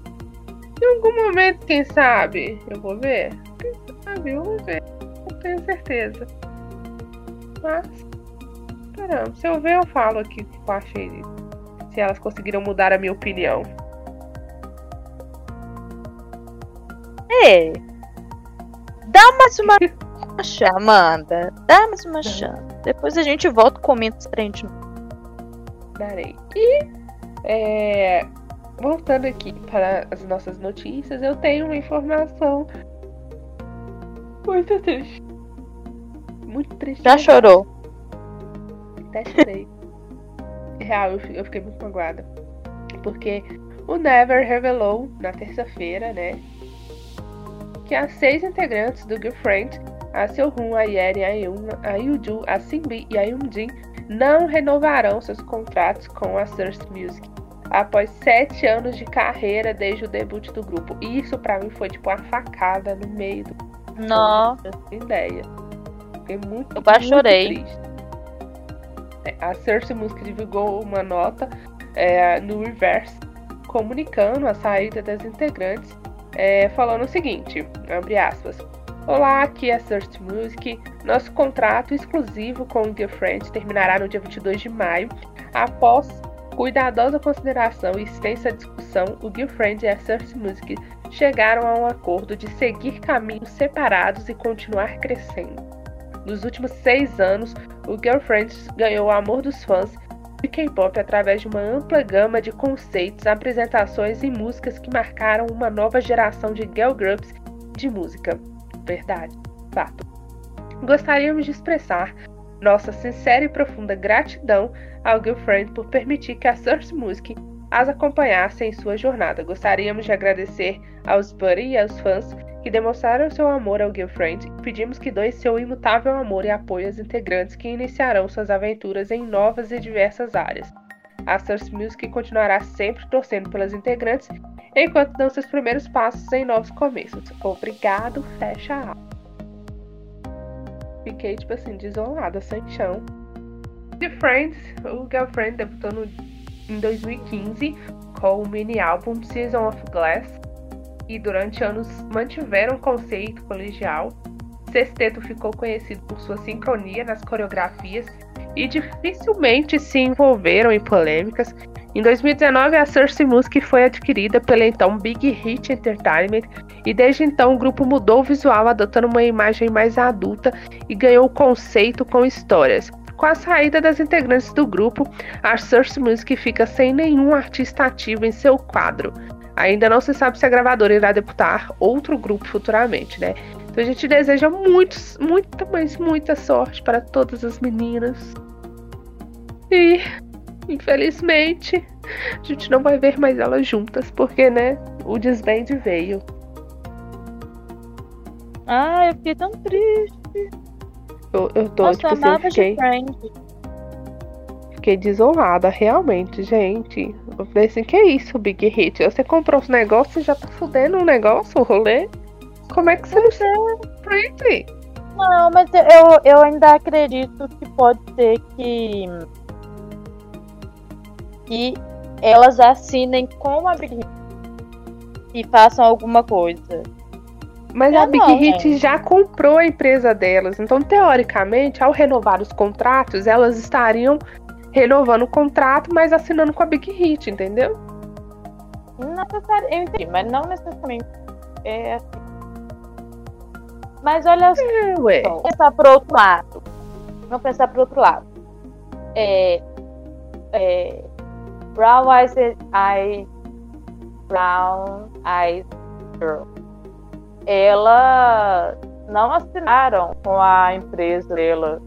em algum momento, quem sabe, eu vou ver. Quem sabe, eu vou ver. Tenho certeza. Mas Caramba, se eu ver, eu falo aqui o que eu achei. Se elas conseguiram mudar a minha opinião. É. Dá mais uma chance, Amanda. Dá mais uma chance. Depois a gente volta e comenta se frente. Darei. E é, voltando aqui para as nossas notícias, eu tenho uma informação muito triste. Muito triste. Já chorou? até chorei. Real, eu fiquei muito magoada. Porque o Never revelou na terça-feira, né? Que as seis integrantes do Girlfriend, a Seo-hun, a Yeri, a, Yun, a Yuju, a Simbi e a Yoonjin, não renovarão seus contratos com a Source Music após sete anos de carreira desde o debut do grupo. E isso para mim foi tipo uma facada no meio do. Nossa. Ideia. Muito, eu quase chorei. Triste a Cersei Music divulgou uma nota é, no Reverse comunicando a saída das integrantes, é, falando o seguinte, abre aspas, Olá, aqui é a Cersei Music. Nosso contrato exclusivo com o Girlfriend terminará no dia 22 de maio. Após cuidadosa consideração e extensa discussão, o Girlfriend e a Cersei Music chegaram a um acordo de seguir caminhos separados e continuar crescendo. Nos últimos seis anos, o Girlfriends ganhou o amor dos fãs de K-pop através de uma ampla gama de conceitos, apresentações e músicas que marcaram uma nova geração de girl groups de música. Verdade, fato. Gostaríamos de expressar nossa sincera e profunda gratidão ao Girlfriend por permitir que a Source Music as acompanhasse em sua jornada. Gostaríamos de agradecer aos Buddy e aos fãs que demonstraram seu amor ao Girlfriend e pedimos que doem seu imutável amor e apoio aos integrantes que iniciarão suas aventuras em novas e diversas áreas. A Source Music continuará sempre torcendo pelas integrantes enquanto dão seus primeiros passos em novos começos. Obrigado, fecha a aula. Fiquei, tipo assim, desolada, sem chão. The Friends, o Girlfriend debutou no, em 2015 com o mini álbum Season of Glass, e durante anos mantiveram o conceito colegial. Sexteto ficou conhecido por sua sincronia nas coreografias e dificilmente se envolveram em polêmicas. Em 2019, a Cersei Music foi adquirida pela então Big Hit Entertainment e desde então o grupo mudou o visual, adotando uma imagem mais adulta e ganhou o conceito com histórias. Com a saída das integrantes do grupo, a Cersei Music fica sem nenhum artista ativo em seu quadro. Ainda não se sabe se a gravadora irá deputar outro grupo futuramente, né? Então a gente deseja muitos, muita, mas muita sorte para todas as meninas. E, infelizmente, a gente não vai ver mais elas juntas, porque, né, o desband veio. Ah, eu fiquei tão triste. Eu, eu tô, Nossa, tipo eu assim, amava fiquei, de Friends. Fiquei desolada, realmente, gente. Eu falei assim, que isso, Big Hit? Você comprou os negócios e já tá fudendo um negócio, o rolê? Como é que você não se Pretty? Não, mas eu, eu ainda acredito que pode ser que. que elas assinem com a Big Hit e façam alguma coisa. Mas a Big não, Hit já comprou a empresa delas. Então, teoricamente, ao renovar os contratos, elas estariam renovando o contrato, mas assinando com a Big Hit, entendeu? Não necessariamente. Eu entendi, mas não necessariamente. É assim. Mas olha só. É. Vamos pensar por outro lado. Vamos pensar por outro lado. É, é, Brown Eyes, Eyes Brown Eyes Girl. Elas não assinaram com a empresa dela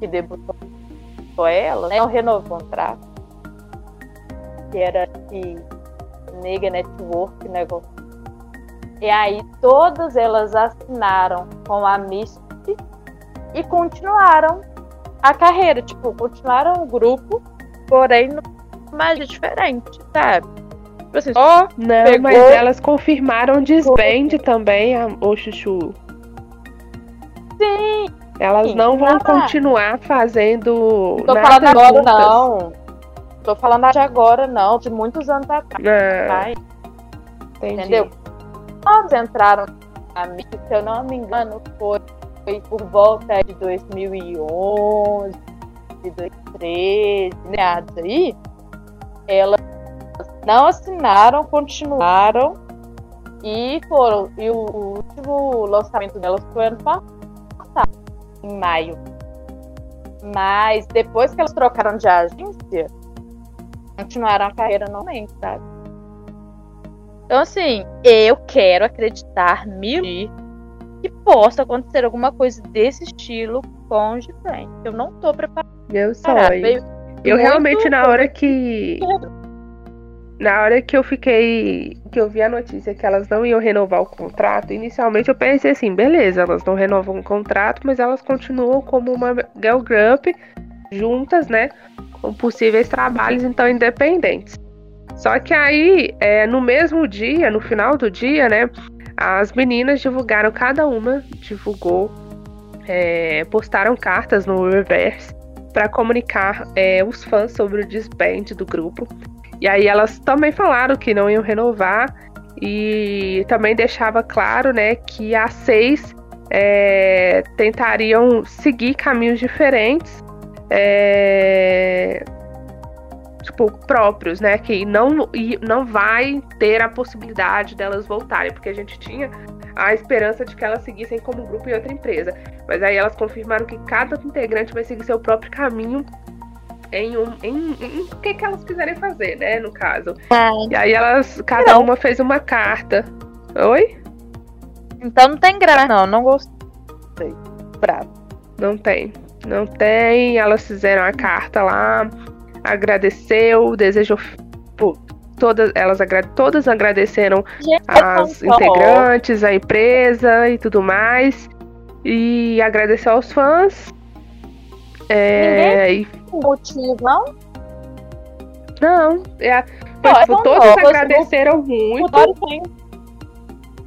que debutou ela, né? Não renovou o contrato. Que era que Nega Network negócio. E aí todas elas assinaram com a Mystic e continuaram a carreira, tipo, continuaram o grupo, porém área diferente, sabe? Tipo assim, só Não, Pegou- mas elas confirmaram disband também, a, o Chuchu. sim, Elas Sim, não vão tá. continuar fazendo não tô nada falando agora juntas. não. Tô falando de agora não, de muitos anos atrás, entendi. entendeu? Quando entraram na Mystic, se eu não me engano, foi, foi por volta de 2011, de 2013, meados aí, elas não assinaram, continuaram e foram. E o, o último lançamento delas foi ano passado, em maio. Mas depois que elas trocaram de agência, continuaram a carreira normalmente, sabe? Então, assim, eu quero acreditar mil que possa acontecer alguma coisa desse estilo com o Gifren. Eu não tô preparada. Meu sonho. Veio Eu realmente, na hora que. Na hora que eu fiquei. Que eu vi a notícia que elas não iam renovar o contrato, inicialmente eu pensei assim: beleza, elas não renovam o contrato, mas elas continuam como uma girl group juntas, né? Com possíveis trabalhos, então independentes. Só que aí, é, no mesmo dia, no final do dia, né? As meninas divulgaram, cada uma divulgou, é, postaram cartas no Reverse para comunicar é, os fãs sobre o disband do grupo. E aí elas também falaram que não iam renovar e também deixava claro, né, que as seis é, tentariam seguir caminhos diferentes, é, tipo próprios, né, que não não vai ter a possibilidade delas voltarem, porque a gente tinha a esperança de que elas seguissem como grupo em outra empresa. Mas aí elas confirmaram que cada integrante vai seguir seu próprio caminho em um em, em o que, que elas quiserem fazer, né, no caso. E aí elas, cada Não. uma fez uma carta. Oi? Então não tem graça, não. Não gostei. Bravo. Não tem. Não tem. Elas fizeram a carta lá, agradeceu, desejou pô, todas elas agra- todas agradeceram Gente, as então, integrantes, a empresa e tudo mais. E agradecer aos fãs. É, e- motivo, não? não, é, Não, tipo, todos não, agradeceram muito. Mudaram sim.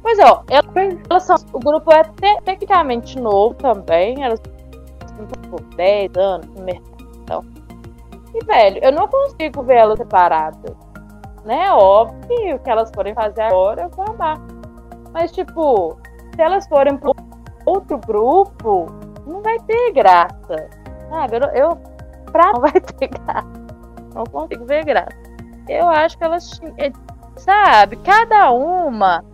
Pois ó, elas, são, o grupo é te- tecnicamente novo também, elas tipo, 10 anos no mercado. Então. E, velho, eu não consigo ver elas separadas. Né? Óbvio que o que elas forem fazer agora eu vou amar. Mas, tipo, se elas forem pro outro grupo, não vai ter graça. Sabe? Eu, eu pra não vai ter graça. Não consigo ver graça. Eu acho que elas é, Sabe? Cada uma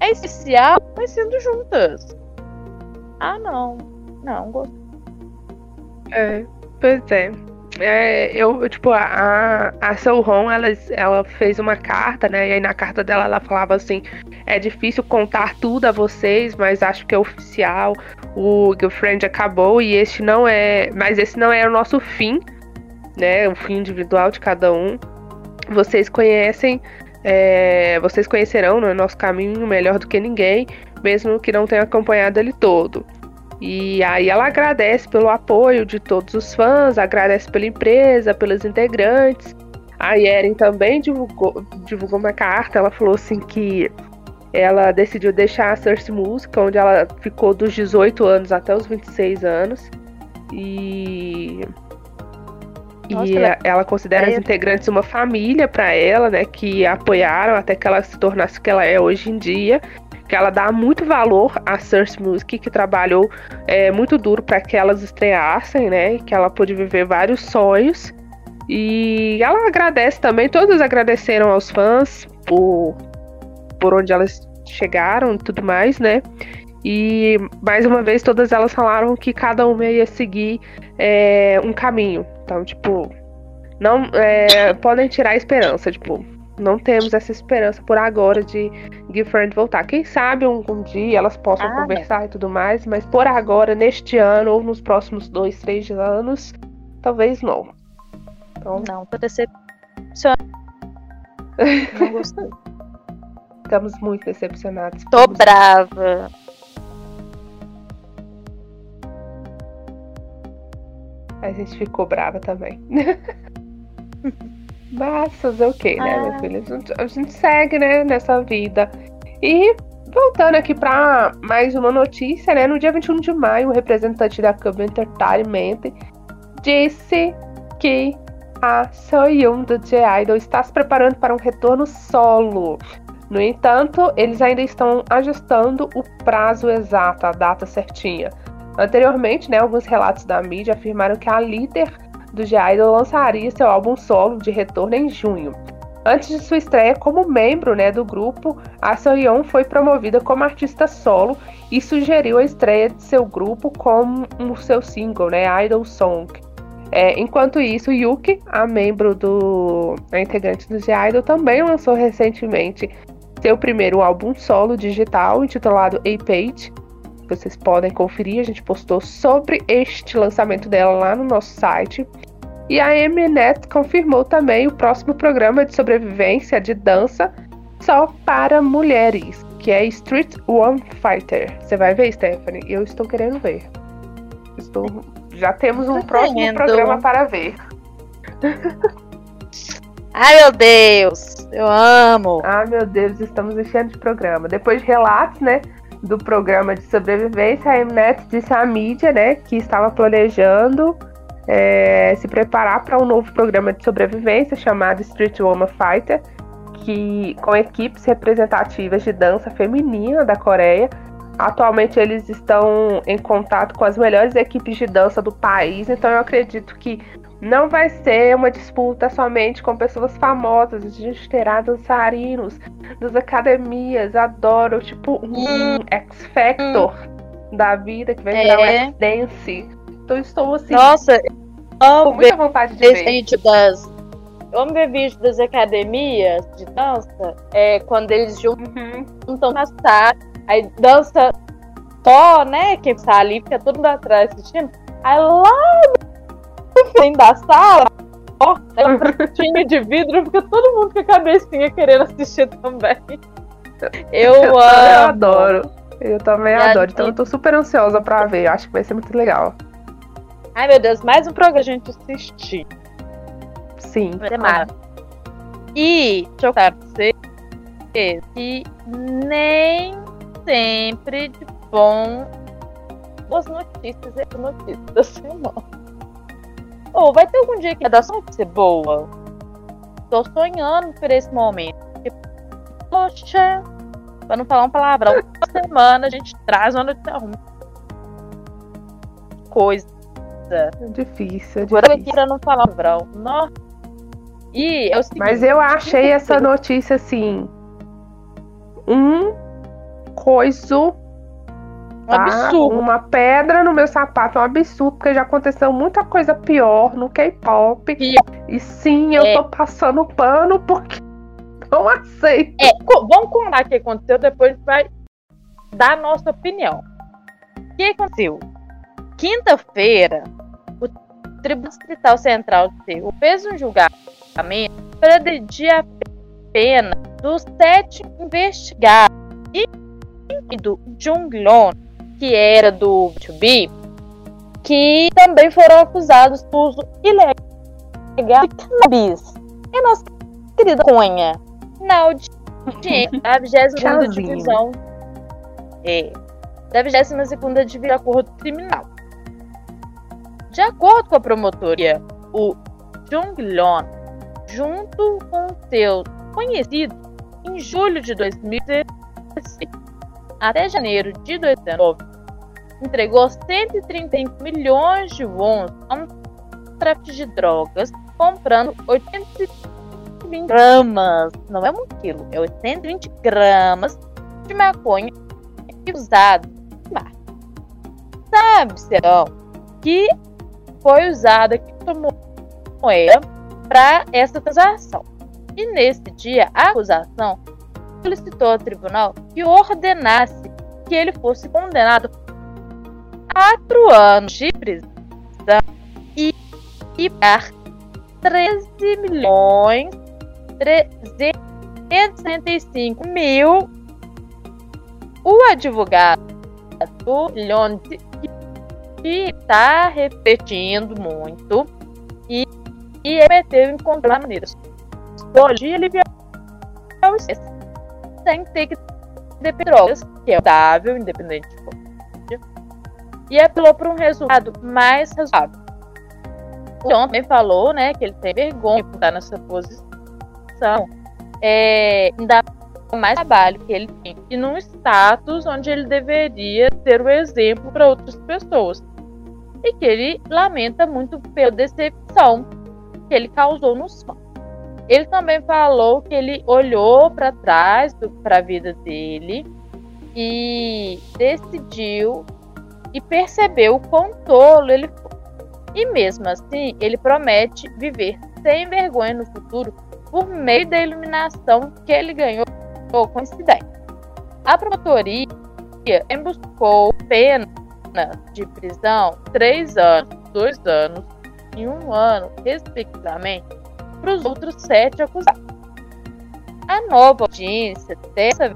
é especial, mas sendo juntas. Ah, não. Não, gostei. É, pois é. É, eu, tipo, a, a Ron, ela, ela fez uma carta, né? E aí na carta dela ela falava assim: é difícil contar tudo a vocês, mas acho que é oficial. O Girlfriend acabou e este não é. Mas esse não é o nosso fim, né? O fim individual de cada um. Vocês conhecem, é, vocês conhecerão no né, nosso caminho melhor do que ninguém, mesmo que não tenham acompanhado ele todo. E aí ela agradece pelo apoio de todos os fãs, agradece pela empresa, pelos integrantes. A Yeren também divulgou, divulgou uma carta, ela falou assim que ela decidiu deixar a Source Música, onde ela ficou dos 18 anos até os 26 anos. E Nossa, e ela, ela considera é... as integrantes uma família para ela, né, que apoiaram até que ela se tornasse o que ela é hoje em dia que ela dá muito valor à Source Music, que trabalhou é, muito duro para que elas estreassem, né? Que ela pôde viver vários sonhos. E ela agradece também, todas agradeceram aos fãs por, por onde elas chegaram e tudo mais, né? E mais uma vez todas elas falaram que cada uma ia seguir é, um caminho. Então, tipo, não é, podem tirar a esperança, tipo, não temos essa esperança por agora de Girlfriend voltar. Quem sabe um, um dia elas possam ah, conversar e tudo mais, mas por agora, neste ano ou nos próximos dois, três anos, talvez não. Então... Não, tô decepcionada. não gostei. Estamos muito decepcionados. Tô brava. A gente ficou brava também. Mas fazer o quê, né, ah. minha filha? A gente, a gente segue, né, nessa vida. E voltando aqui para mais uma notícia, né? No dia 21 de maio, o representante da Cub Entertainment disse que a Soyeon do J-Idol está se preparando para um retorno solo. No entanto, eles ainda estão ajustando o prazo exato, a data certinha. Anteriormente, né, alguns relatos da mídia afirmaram que a líder do G-Idol lançaria seu álbum solo de retorno em junho. Antes de sua estreia como membro né, do grupo, a Soyeon foi promovida como artista solo e sugeriu a estreia de seu grupo como o seu single, né, Idol Song. É, enquanto isso, Yuki, a membro do a integrante do G-Idol, também lançou recentemente seu primeiro álbum solo digital intitulado A Page, vocês podem conferir, a gente postou sobre este lançamento dela lá no nosso site. E a Mnet confirmou também o próximo programa de sobrevivência de dança só para mulheres, que é Street One Fighter. Você vai ver, Stephanie? Eu estou querendo ver. Estou... Já temos um próximo programa para ver. Ai meu Deus, eu amo. Ai meu Deus, estamos enchendo de programa. Depois de relatos, né? Do programa de sobrevivência, a Mnet disse à mídia né, que estava planejando é, se preparar para um novo programa de sobrevivência chamado Street Woman Fighter, que, com equipes representativas de dança feminina da Coreia. Atualmente eles estão em contato com as melhores equipes de dança do país, então eu acredito que não vai ser uma disputa somente com pessoas famosas. A gente terá dançarinos das academias. Adoro, tipo, um hum. X Factor hum. da vida que vai é. virar um X Dance. Então estou assim. Nossa, com muita vontade de ver. Das... Eu amo ver vídeo das academias de dança. É quando eles juntam uhum. passar, aí dança só, né? Quem está ali fica todo mundo atrás assistindo. Aí lá fim da sala, ó, é um de vidro, fica todo mundo com a cabecinha querendo assistir também. Eu, eu amo. adoro. Eu também adoro. Então eu tô super ansiosa pra ver. Eu acho que vai ser muito legal. Ai, meu Deus, mais um programa a gente assistir. Sim. Vai ser mara. E, deixa eu falar pra você que nem sempre de bom boas notícias e notícias da semana. Ou oh, vai ter algum dia que a redação vai ser boa? Tô sonhando por esse momento. Poxa, pra não falar um palavrão, uma semana a gente traz uma notícia ruim. Coisa. É difícil, é Agora aqui pra não falar palavrão. Nossa. E é seguinte, Mas eu achei essa notícia assim. Um coiso tá? absurdo. Uma pedra no meu sapato é um absurdo, porque já aconteceu muita coisa pior no K-pop. E sim, eu É. tô passando pano porque não aceito. É, vamos contar o que aconteceu, depois a gente vai dar a nossa opinião. O que aconteceu? Quinta-feira, o Tribunal Distrital Central de Seul fez um julgamento para decidir a pena dos sete investigados e do Jung Leon, que era do B2B, que também foram acusados por uso ilegal de cannabis. E nossa querida Cunha, na audiência da 22 Tchauzinho. divisão é, da 22 divisão de acordo criminal. De acordo com a promotoria, o Jung Leon, junto com seus conhecidos, em julho de 2016 até janeiro de 2019, entregou 135 milhões de wons a um tráfico de drogas, comprando 820 gramas, não é um quilo, é 820 gramas de maconha mar. Sabe-se que foi usada que tomou moeda para essa transação. E nesse dia, a acusação solicitou ao tribunal que ordenasse que ele fosse condenado a quatro anos de prisão e, e pagar 13 milhões 365 mil. O advogado do Leon que está repetindo muito e, e meteu em controlar maneiras. Hoje ele aliviar o estresse sem ter que depender de drogas, que é saudável, independente de qualidade, e apelou para um resultado mais razoável. O Leon também falou né, que ele tem vergonha por estar nessa posição, é, ainda mais trabalho que ele tem e num status onde ele deveria ser o exemplo para outras pessoas e que ele lamenta muito pela decepção que ele causou nos fãs. Ele também falou que ele olhou para trás para a vida dele e decidiu e percebeu o quão tolo ele foi. E mesmo assim, ele promete viver sem vergonha no futuro por meio da iluminação que ele ganhou com ideia. A promotoria buscou pena de prisão três anos, dois anos e um ano, respectivamente, para os outros sete acusados. A nova audiência dessa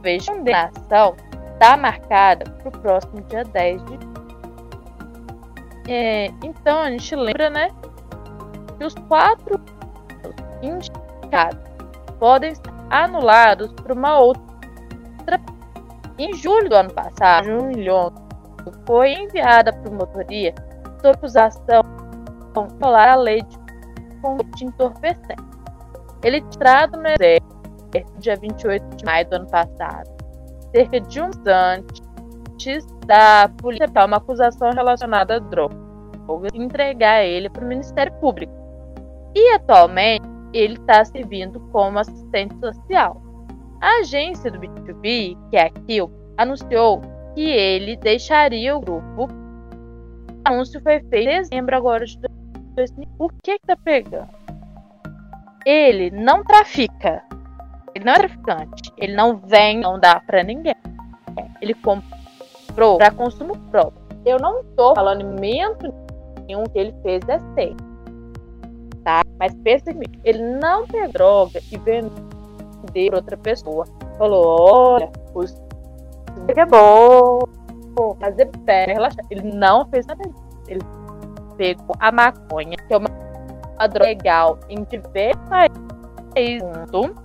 vez de condenação está marcada para o próximo dia 10 de é, Então a gente lembra, né, que os quatro indicados podem ser anulados por uma outra. Em julho do ano passado, milhão foi enviada à promotoria sob acusação de violar a lei de, de entorpecente. Ele entrado no exército dia 28 de maio do ano passado, cerca de mês antes da polícia dar uma acusação relacionada a drogas e entregar ele para o Ministério Público. E atualmente ele está servindo como assistente social. A agência do B2B, que é a Kill, anunciou que ele deixaria o grupo. O anúncio foi feito em dezembro agora de 2000. O que que tá pegando? Ele não trafica. Ele não é traficante. Ele não vem, não dá para ninguém. Ele comprou para consumo próprio. Eu não tô falando em nenhum que ele fez é certo. Tá? Mas pensa em mim. Ele não tem droga e vendeu para outra pessoa. Falou, olha, os é bom, fazer pé, relaxar. Ele não fez nada disso. Ele pegou a maconha, que é uma, uma droga legal em diversos países do mundo,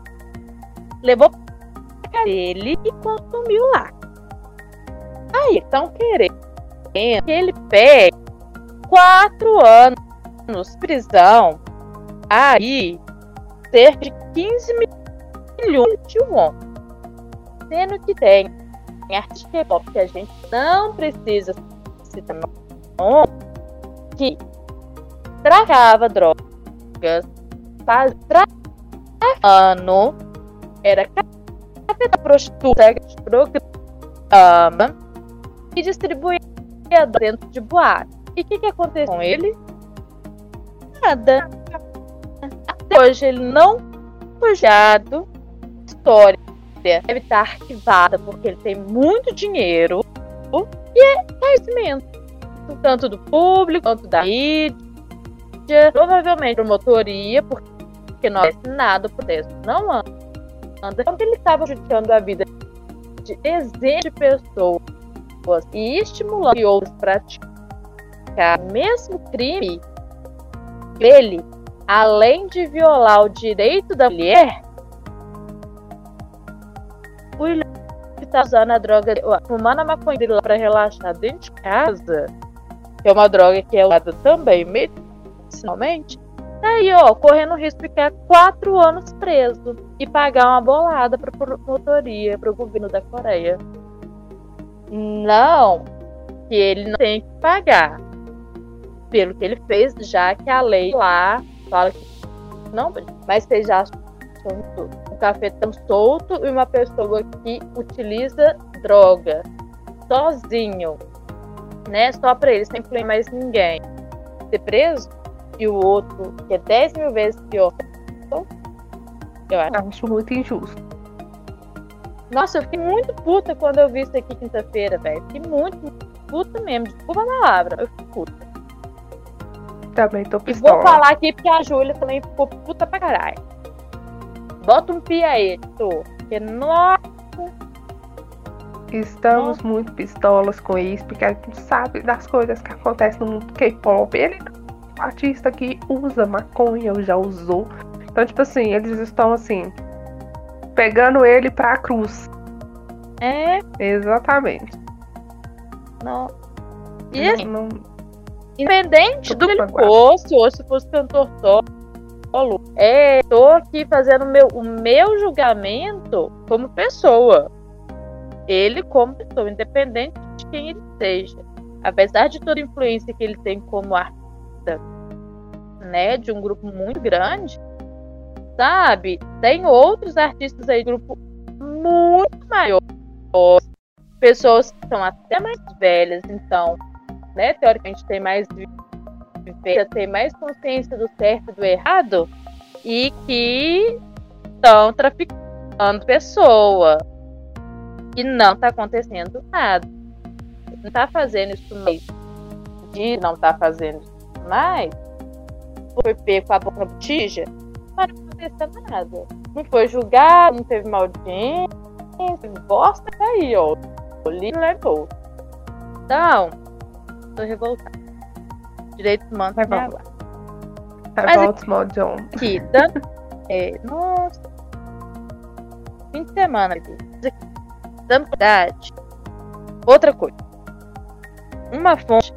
levou pra casa dele e consumiu lá. Aí, estão querendo que ele pegue quatro anos de prisão, aí cerca de 15 milhões de won. Sendo que tem artista K-pop que a gente não precisa citar nome, que tragava drogas, ano, era capeta prostituta programa, e distribuía dentro de boate. E o que, que aconteceu com ele? Nada. Até hoje ele não foi julgado. História deve estar arquivada porque ele tem muito dinheiro e é conhecimento tanto do público quanto da mídia. Provavelmente promotoria, porque não é nada por isso. Não anda. Quando ele estava justificando a vida de dezenas de pessoas e estimulando outros praticar o mesmo crime, ele, além de violar o direito da mulher, o que está usando a droga, fumando a maconha dele para relaxar dentro de casa, que é uma droga que é usada também medicinalmente, tá aí, ó, correndo o risco de ficar quatro anos preso e pagar uma bolada para promotoria, para o governo da Coreia. Não, que ele não tem que pagar pelo que ele fez, já que a lei lá fala que não, mas vocês já um café tão solto e uma pessoa que utiliza droga sozinho, né? Só para ele, sem incluir mais ninguém, ser preso e o outro, que é 10 mil vezes pior. Eu acho muito injusto. Nossa, eu fiquei muito puta quando eu vi isso aqui quinta-feira, velho. Fiquei muito, puta mesmo. Desculpa a palavra. Eu fiquei puta. Também tô pistola. E vou falar aqui porque a Júlia também ficou puta pra caralho. Bota um pi aí, tu. Porque, nossa. Estamos muito pistolas com isso, porque a gente sabe das coisas que acontecem no mundo K-pop. Ele o artista que usa maconha ou já usou. Então, tipo assim, eles estão assim, pegando ele pra cruz. É. Exatamente. Não. E assim, não, independente do que fosse, ou se fosse cantor solo, é, tô aqui fazendo meu, o meu julgamento como pessoa. Ele como pessoa, independente de quem ele seja. Apesar de toda a influência que ele tem como artista né, de um grupo muito grande, sabe? Tem outros artistas aí, grupo muito maior, pessoas que são até mais velhas, então, né, teoricamente tem mais vivência, tem mais consciência do certo e do errado e que estão traficando pessoa e não está acontecendo nada. Não está fazendo isso mais. De não está fazendo isso mais foi pego com a boca na botija, mas não aconteceu nada. Não foi julgado, não teve mal audiência, bosta tá aí, ó. O livro levou. Então, tô revoltada. Direitos humanos vai lá. Mas small John. Aqui, dando, é, nossa. Fim de semana aqui. Verdade. Outra coisa. Uma fonte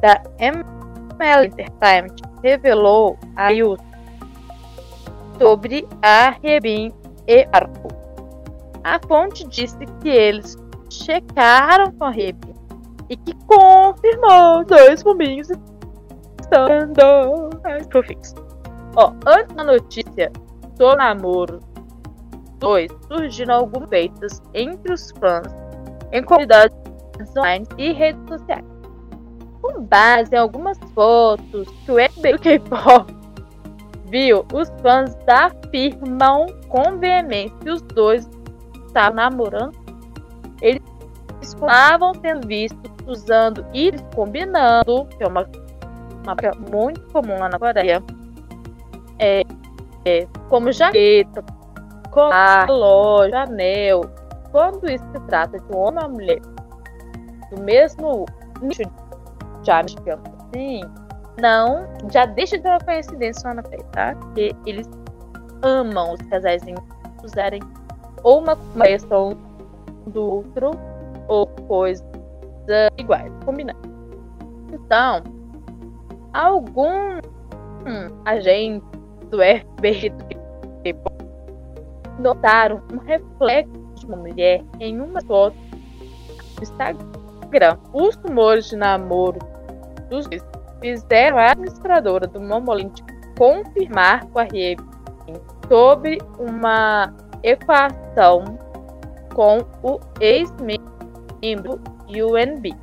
da ML Entertainment revelou a Yuta sobre a Rebin e Arco. A fonte disse que eles checaram com a Rebin e que confirmou dois pombinhos estando profixo. Ó, antes da notícia do namoro 2, surgiram alguns feitos entre os fãs em comunidades online e redes sociais com base em algumas fotos que o FBI K-pop viu, os fãs afirmam com veemência que os dois estavam namorando. Eles estavam sendo vistos usando e combinando, que é uma, uma muito comum lá na Coreia, é, é, como jaqueta, colar, loja, anel. Quando isso se trata de um homem ou uma mulher do mesmo nicho já, digamos assim, não, já deixa de ter uma coincidência lá na frente, tá? Porque eles amam os casais usarem ou uma questão do outro ou coisas iguais, combinando. Então, algum hum, agente do FBI do notaram um reflexo de uma mulher em uma foto do Instagram. Os rumores de namoro dos fizeram a administradora do Momolint confirmar com a Riebin sobre uma equação com o ex-membro UNB.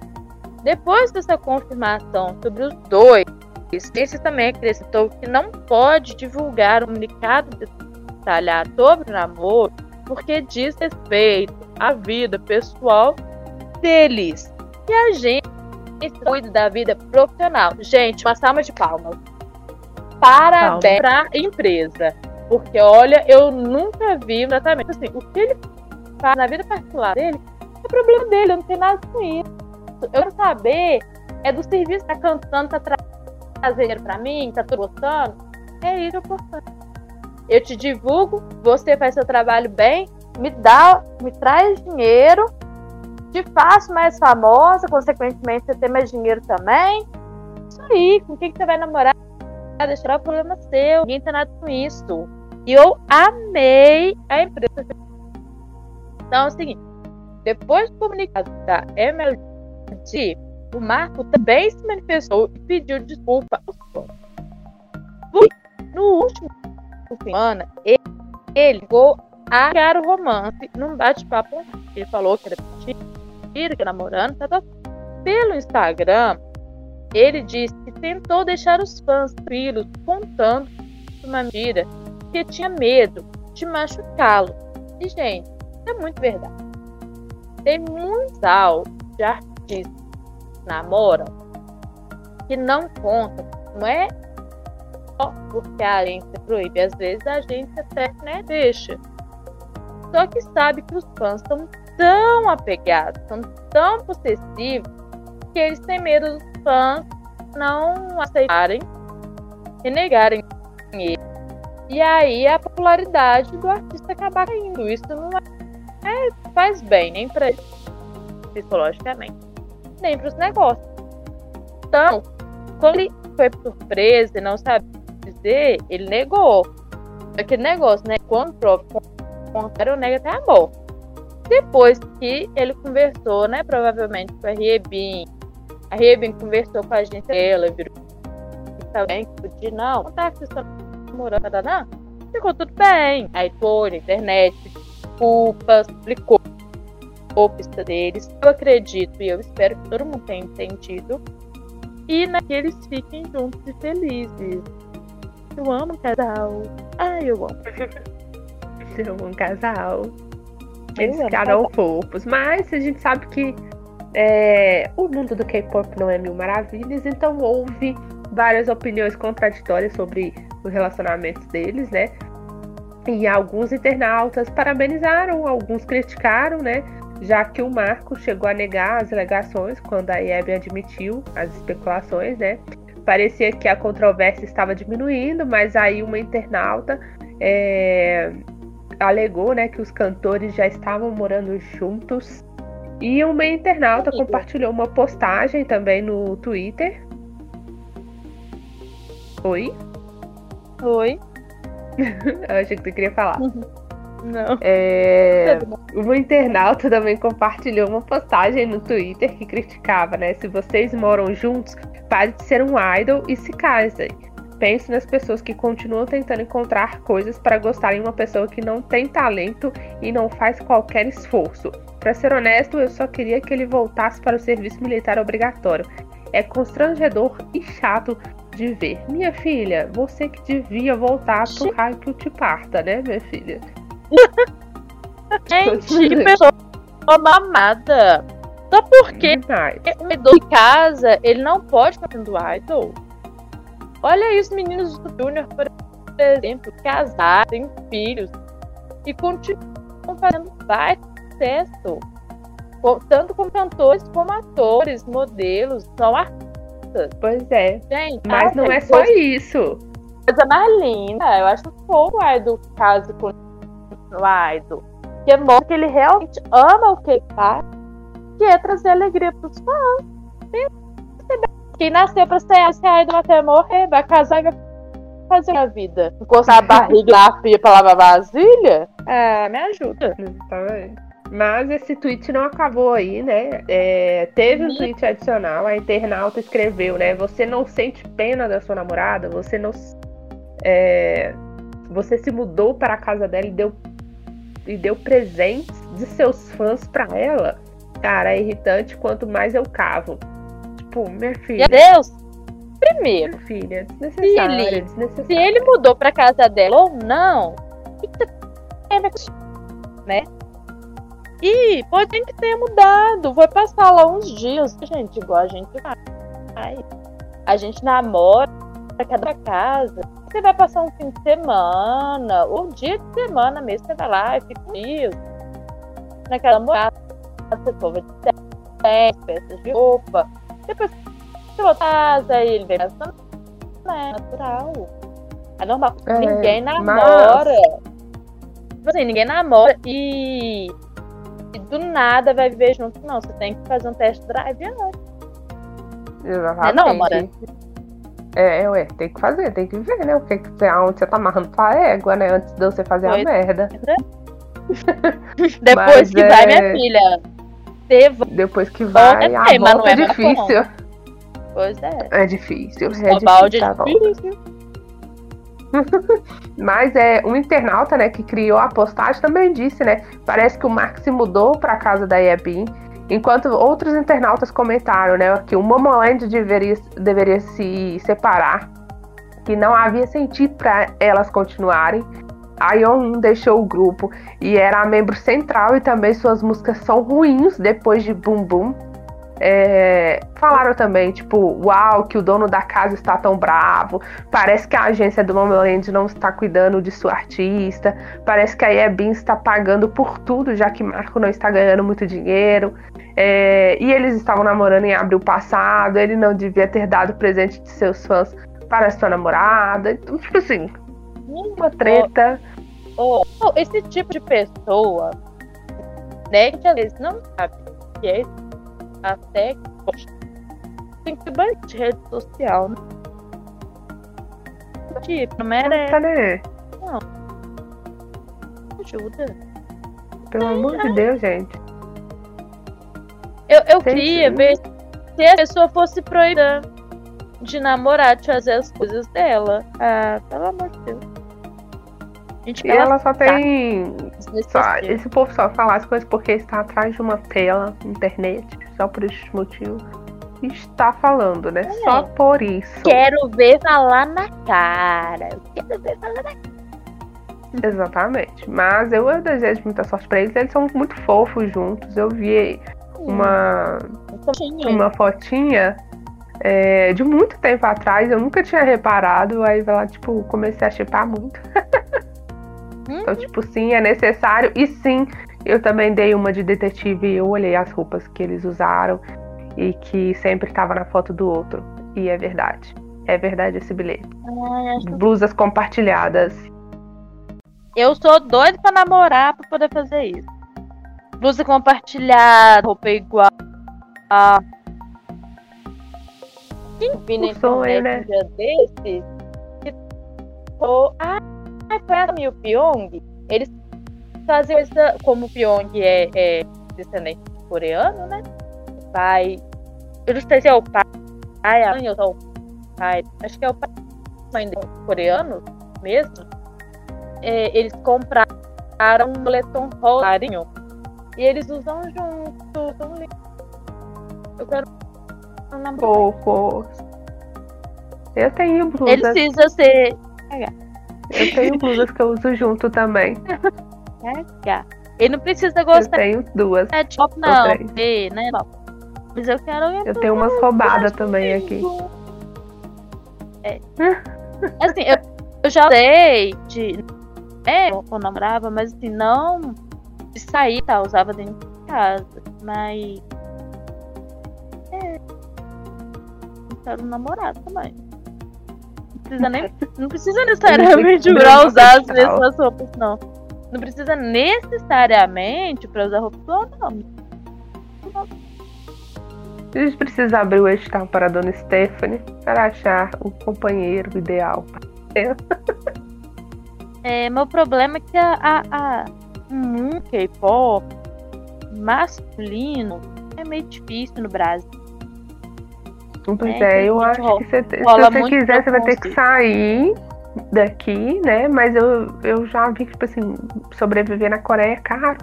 Depois dessa confirmação sobre os dois, esse também acrescentou que não pode divulgar um comunicado detalhado sobre o namoro porque diz respeito à vida pessoal deles. E a gente cuida da vida profissional. Gente, uma salva de palmas. Parabéns para a empresa. Porque, olha, eu nunca vi exatamente assim, o que ele faz na vida particular dele é problema dele, eu não tenho nada com isso. Eu quero saber é do serviço que tá cantando, tá trazendo dinheiro pra mim, tá tudo gostando. É isso que eu. Eu te divulgo, você faz seu trabalho bem, me dá, me traz dinheiro, te faço mais famosa, consequentemente você tem mais dinheiro também. Isso aí, com quem que você vai namorar? Deixar o problema seu, ninguém tem nada com isso. E eu amei a empresa. Então é o seguinte, depois do comunicado da MLG, o Marco também se manifestou e pediu desculpa. No último semana, ele, ele ligou a cara o romance num bate-papo. Ele falou que era mentira, que namorando, tá, tá. Pelo Instagram, ele disse que tentou deixar os fãs tranquilos, contando uma mentira, que tinha medo de machucá-lo. E, gente, é muito verdade. Tem muitos de artistas que namoram que não contam. Não é porque a agência proíbe. Às vezes a agência até né, deixa. Só que sabe que os fãs são tão apegados, são tão possessivos, que eles têm medo dos fãs não aceitarem e negarem ele. E aí a popularidade do artista acabar caindo. Isso não é, é faz bem, nem para ele, psicologicamente, nem para os negócios. Então, quando ele foi surpresa e não sabe ele negou. Aquele negócio, né? Quando prova contrário, nega até a morte. Depois que ele conversou, né, provavelmente com a Riebin, a Riebin conversou com a gente dela, virou também que podia, não, não tá vocês estão namorando, não, tá, ficou tudo bem. Aí foi na internet, desculpa, explicou a pista deles. Eu acredito e eu espero que todo mundo tenha entendido. E né, que eles fiquem juntos e felizes. Eu amo casal. Ai, eu amo. ser um casal. Eles ficaram fofos. Mas a gente sabe que é, o mundo do K-pop não é mil maravilhas, então houve várias opiniões contraditórias sobre os relacionamentos deles, né? E alguns internautas parabenizaram, alguns criticaram, né? Já que o Marco chegou a negar as alegações quando a Hebe admitiu as especulações, né? Parecia que a controvérsia estava diminuindo, mas aí uma internauta é, alegou né, que os cantores já estavam morando juntos. E uma internauta compartilhou uma postagem também no Twitter. Oi? Oi. Eu achei que tu queria falar. Não. É, uma internauta também compartilhou uma postagem no Twitter que criticava, né? Se vocês moram juntos, pare de ser um idol e se casem. Pense nas pessoas que continuam tentando encontrar coisas para gostar em uma pessoa que não tem talento e não faz qualquer esforço. Para ser honesto, eu só queria que ele voltasse para o serviço militar obrigatório. É constrangedor e chato de ver. Minha filha, você que devia voltar pro raio que o te parta, né, minha filha? Gente, que pessoa mamada. Só porque o idol de casa, ele não pode estar sendo idol. Olha aí os meninos do Júnior, por exemplo, casaram, têm filhos e continuam fazendo baita sucesso. Tanto como cantores, como atores, modelos, são artistas. Pois é. Gente, mas não é só isso. Coisa mais linda, eu acho que o Aido caso com o Aido. Que mostra que ele realmente ama o que ele faz, que é trazer alegria para os fãs. Quem nasceu pra ser essa idol até morrer, vai casar e vai fazer a vida. Encostar a barriga na pia pra lavar vasilha? É, me ajuda. Mas esse tweet não acabou aí, né? É, teve um tweet adicional, a internauta escreveu, né? Você não sente pena da sua namorada, você não. É, você se mudou para a casa dela e deu, e deu presentes de seus fãs para ela. Cara, é irritante quanto mais eu cavo. Tipo, minha filha. Meu Deus! Primeiro, Minha filha, desnecessário, Se ele- se ele mudou pra casa dela ou não, isso? né? E pode que tenha mudado. Vai passar lá uns dias, gente, igual a gente vai. A gente namora cada casa. Você vai passar um fim de semana, ou um dia de semana mesmo, você vai lá e fica dias. Naquela morada, você cova de sexo, peças de roupa. Depois você volta casa, aí ele vem mais não é natural. É normal. É, ninguém mas- namora. Tipo assim, ninguém namora e... e do nada vai viver junto, não. Você tem que fazer um test drive antes. Exatamente. Não, Mora? É, ué, tem que fazer, tem que ver, né? O que que você, aonde você tá amarrando sua égua, né? Antes de você fazer Pois a merda. Depois Mas que vai, é- minha filha. Depois que vai, é a volta é é difícil. Pois é. É difícil, é o dia a volta. difícil. Mas é um internauta, né, que criou a postagem também disse, né? Parece que o Mark se mudou para casa da Yabin, enquanto outros internautas comentaram, né, que o Momoland deveria, deveria se separar, que não havia sentido para elas continuarem. A Yeon deixou o grupo e era membro central e também suas músicas são ruins depois de Boom Boom. É, falaram também, tipo, uau, que o dono da casa está tão bravo. Parece que a agência do Momoland não está cuidando de sua artista. Parece que a Yebin está pagando por tudo, já que Marco não está ganhando muito dinheiro. É, e eles estavam namorando em abril passado. Ele não devia ter dado presente de seus fãs para sua namorada. Então, tipo assim, uma treta. Ô, ô, esse tipo de pessoa, né, que às vezes não sabe o que é até que tem que ter bastante rede social, né? Tipo, não merece né? ajuda. Pelo amor de Deus, gente. Eu, eu queria sim. ver se a pessoa fosse proibida de namorar, de fazer as coisas dela. Ah, pelo amor de Deus. Gente, E ela só tem. Só, esse povo só fala as coisas porque está atrás de uma tela, internet, só por esses motivos. Está falando, né? Só por isso. Quero ver falar na cara. Eu quero ver falar na cara. Exatamente. Mas eu, eu desejo muita sorte pra eles. Eles são muito fofos juntos. Eu vi uma, uma fotinha é, de muito tempo atrás. Eu nunca tinha reparado. Aí lá, tipo, comecei a chipar muito. Hum. Então, tipo, sim, é necessário. E sim, eu também dei uma de detetive e eu olhei as roupas que eles usaram e que sempre tava na foto do outro. E é verdade. É verdade esse bilhete. Acho- Blusas compartilhadas. Eu sou doida pra namorar pra poder fazer isso. Blusa compartilhada, roupa igual. Ah. Quem vi na internet né? um dia desses? Que. Ah, foi a Mi e o Pyong. Eles fazem coisa. Como o Pyong é, é descendente de coreano, né? O pai. Eu não sei se é o pai, a mãe ou só o pai. Acho que é o pai mãe coreano mesmo. É, eles compraram um moletom rosarinho e eles usam junto. Tão lindo. Eu quero um namoro. Fofos. Eu tenho Ele blusas. precisa ser. Eu tenho blusas que eu uso junto também. Legal. Ele não precisa Eu gostar tenho duas. de top, não. Ver, né? Mas eu quero Eu tenho umas roubadas também aqui. É. Assim, eu, eu já sei de. É, eu namorava, mas assim, não de sair, tá? Usava dentro de casa. Mas. É. Quero um namorado também. Não precisa nem. Não precisa necessariamente pra usar as mesmas roupas, não. Não precisa necessariamente pra usar roupa igual, não. A gente precisa abrir o edital para a dona Stephanie para achar o companheiro ideal. É, meu problema é que a, a, a um K-pop masculino é meio difícil no Brasil. Pois É, é, eu gente, acho rola- que você, se você quiser, você vai ter que sair daqui, né? Mas eu, eu já vi que, tipo assim, sobreviver na Coreia é caro.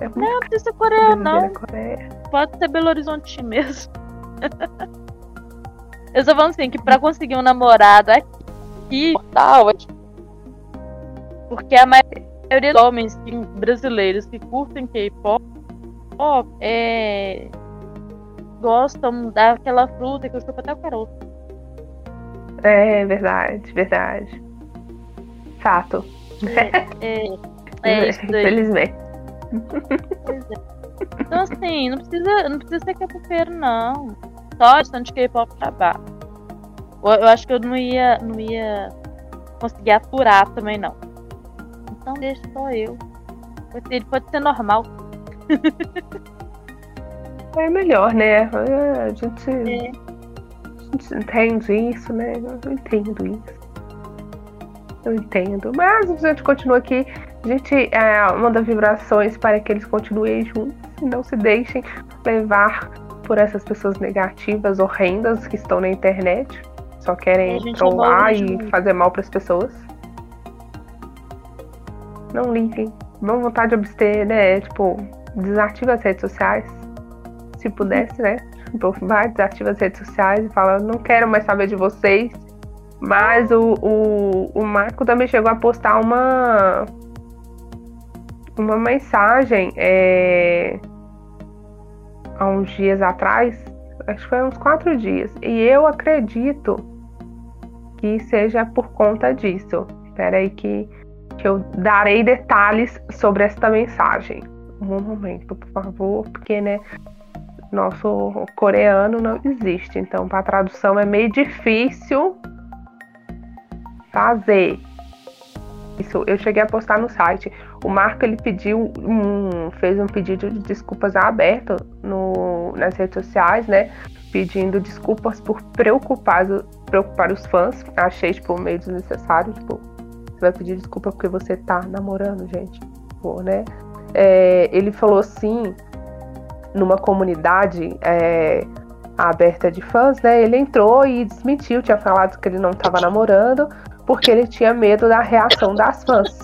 É Não, não precisa ser Coreia, não. Coreia. Pode ser Belo Horizonte mesmo. Eu só falando assim, que pra conseguir um namorado aqui, tal, é tipo- porque a maioria dos homens brasileiros que curtem K-pop é, gostam daquela fruta que eu chupo até o caroço. É verdade, verdade. Fato. É, é isso daí. Infelizmente. É. Então assim, não precisa, não precisa ser K-popeiro, não. Só de K-pop trabalho. Eu, eu acho que eu não ia, não ia conseguir aturar também, não. Então deixa só eu. Ele pode ser normal. É melhor, né? É, A gente, É. a gente entende isso, né? Eu entendo isso. Eu entendo. Mas a gente continua aqui. A gente é, manda vibrações para que eles continuem juntos e não se deixem levar por essas pessoas negativas, horrendas que estão na internet. Só É, querem gente trollar e fazer mal para as pessoas. Não liguem. Vão vontade de abster, né? Tipo, desativa as redes sociais. Se pudesse, né? Tipo, vai, desativa as redes sociais e fala, não quero mais saber de vocês. Mas o, o, o Marco também chegou a postar uma uma mensagem é, há uns dias atrás, acho que foi uns quatro dias, e eu acredito que seja por conta disso. Espera aí que, que eu darei detalhes sobre esta mensagem. Um momento, por favor, porque né, nosso coreano não existe, então para tradução é meio difícil fazer. Isso, eu cheguei a postar no site. O Marco ele pediu um, fez um pedido de desculpas aberto no, nas redes sociais, né? Pedindo desculpas por preocupar, preocupar os fãs. Achei, tipo, meio desnecessário. Tipo, vai pedir desculpa porque você tá namorando, gente. Pô, né? É, ele falou assim, numa comunidade é, aberta de fãs, né? Ele entrou e desmentiu, tinha falado que ele não estava namorando, porque ele tinha medo da reação das fãs,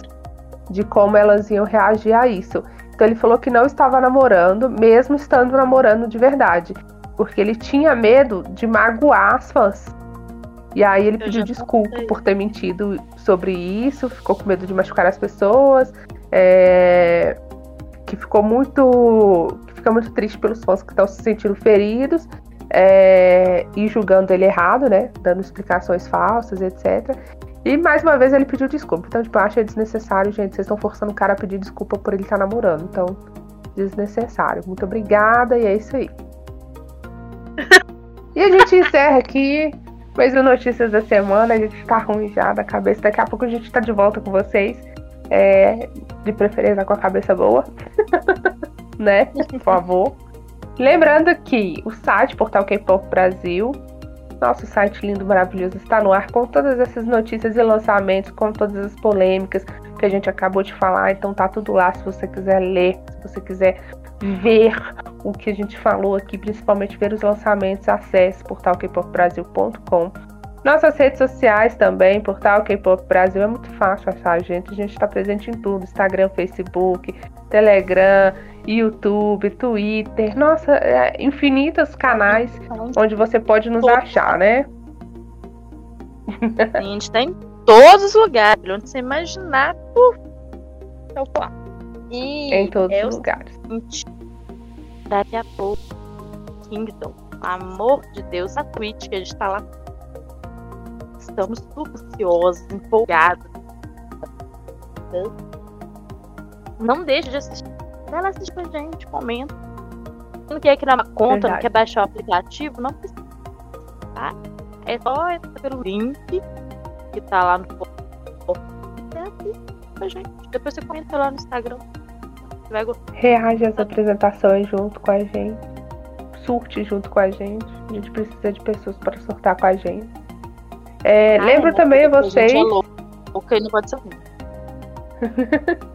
de como elas iam reagir a isso. Então ele falou que não estava namorando, mesmo estando namorando de verdade, porque ele tinha medo de magoar as fãs. E aí ele Eu pediu desculpa contei. por ter mentido sobre isso, ficou com medo de machucar as pessoas, é, que ficou muito, que fica muito triste pelos fãs que estão se sentindo feridos é, e julgando ele errado, né, dando explicações falsas, etc. E mais uma vez ele pediu desculpa. Então, tipo, eu achei desnecessário, gente. Vocês estão forçando o cara a pedir desculpa por ele estar namorando. Então, desnecessário. Muito obrigada e é isso aí. e a gente encerra aqui mais um Notícias da Semana. A gente tá ruim já da cabeça. Daqui a pouco a gente tá de volta com vocês. É, de preferência com a cabeça boa. né? Por favor. Lembrando que o site Portal K-Pop Brasil nosso site lindo, maravilhoso está no ar com todas essas notícias e lançamentos, com todas as polêmicas que a gente acabou de falar. Então tá tudo lá se você quiser ler, se você quiser ver o que a gente falou aqui, principalmente ver os lançamentos, acesse portalkpopbrasil.com. Nossas redes sociais também, Portal K-Pop Brasil, é muito fácil achar a gente. A gente está presente em tudo: Instagram, Facebook, Telegram, YouTube, Twitter. Nossa, é, infinitos canais onde você pode nos achar, né? A gente tá em todos os lugares, onde você imaginar, puf, eu tô lá. E Em todos é os lugares. seguinte, daqui a pouco, Kingdom, amor de Deus, a Twitch, que a gente tá lá. Estamos super ansiosos, empolgados. Não deixe de assistir. Vai lá assistir com a gente, comenta. Não quer criar uma conta, Verdade. não quer baixar o aplicativo, não precisa. Tá? É só entrar pelo link que tá lá no. Com a gente. Depois você comenta lá no Instagram. Você vai gostar. Reage às apresentações junto com a gente. Surte junto com a gente. A gente precisa de pessoas para surtar com a gente. É, Ah, lembro é, também a porque vocês. gente é não pode ser ruim.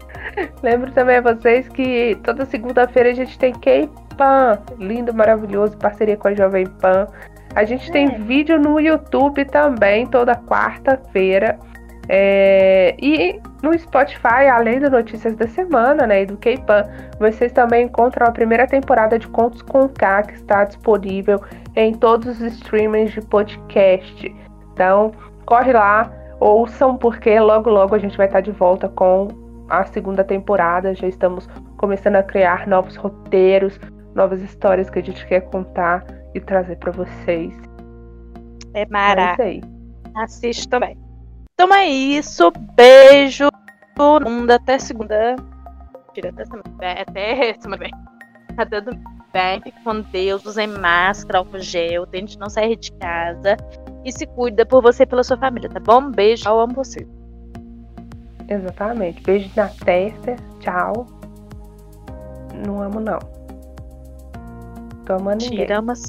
Lembro também a vocês que toda segunda-feira a gente tem K-Pan, lindo, maravilhoso, parceria com a Jovem Pan. A gente tem É. vídeo no YouTube também, toda quarta-feira. É, e no Spotify, além das notícias da semana, né, e do K-Pan, vocês também encontram a primeira temporada de Contos com K, que está disponível em todos os streamings de podcast. Então, corre lá, ouçam, porque logo logo a gente vai estar de volta com a segunda temporada. Já estamos começando a criar novos roteiros, novas histórias que a gente quer contar e trazer para vocês. É mara. É Assiste também. Então é isso. Beijo. Até segunda. Tira até semana. É, até semana bem. Tá tudo bem. Fique com Deus. Usem máscara, álcool gel. Tente não sair de casa. E se cuida por você e pela sua família, tá bom? Beijo. Eu amo você. Exatamente. Beijo na testa. Tchau. Não amo, não. Tô amando ninguém. Tiramos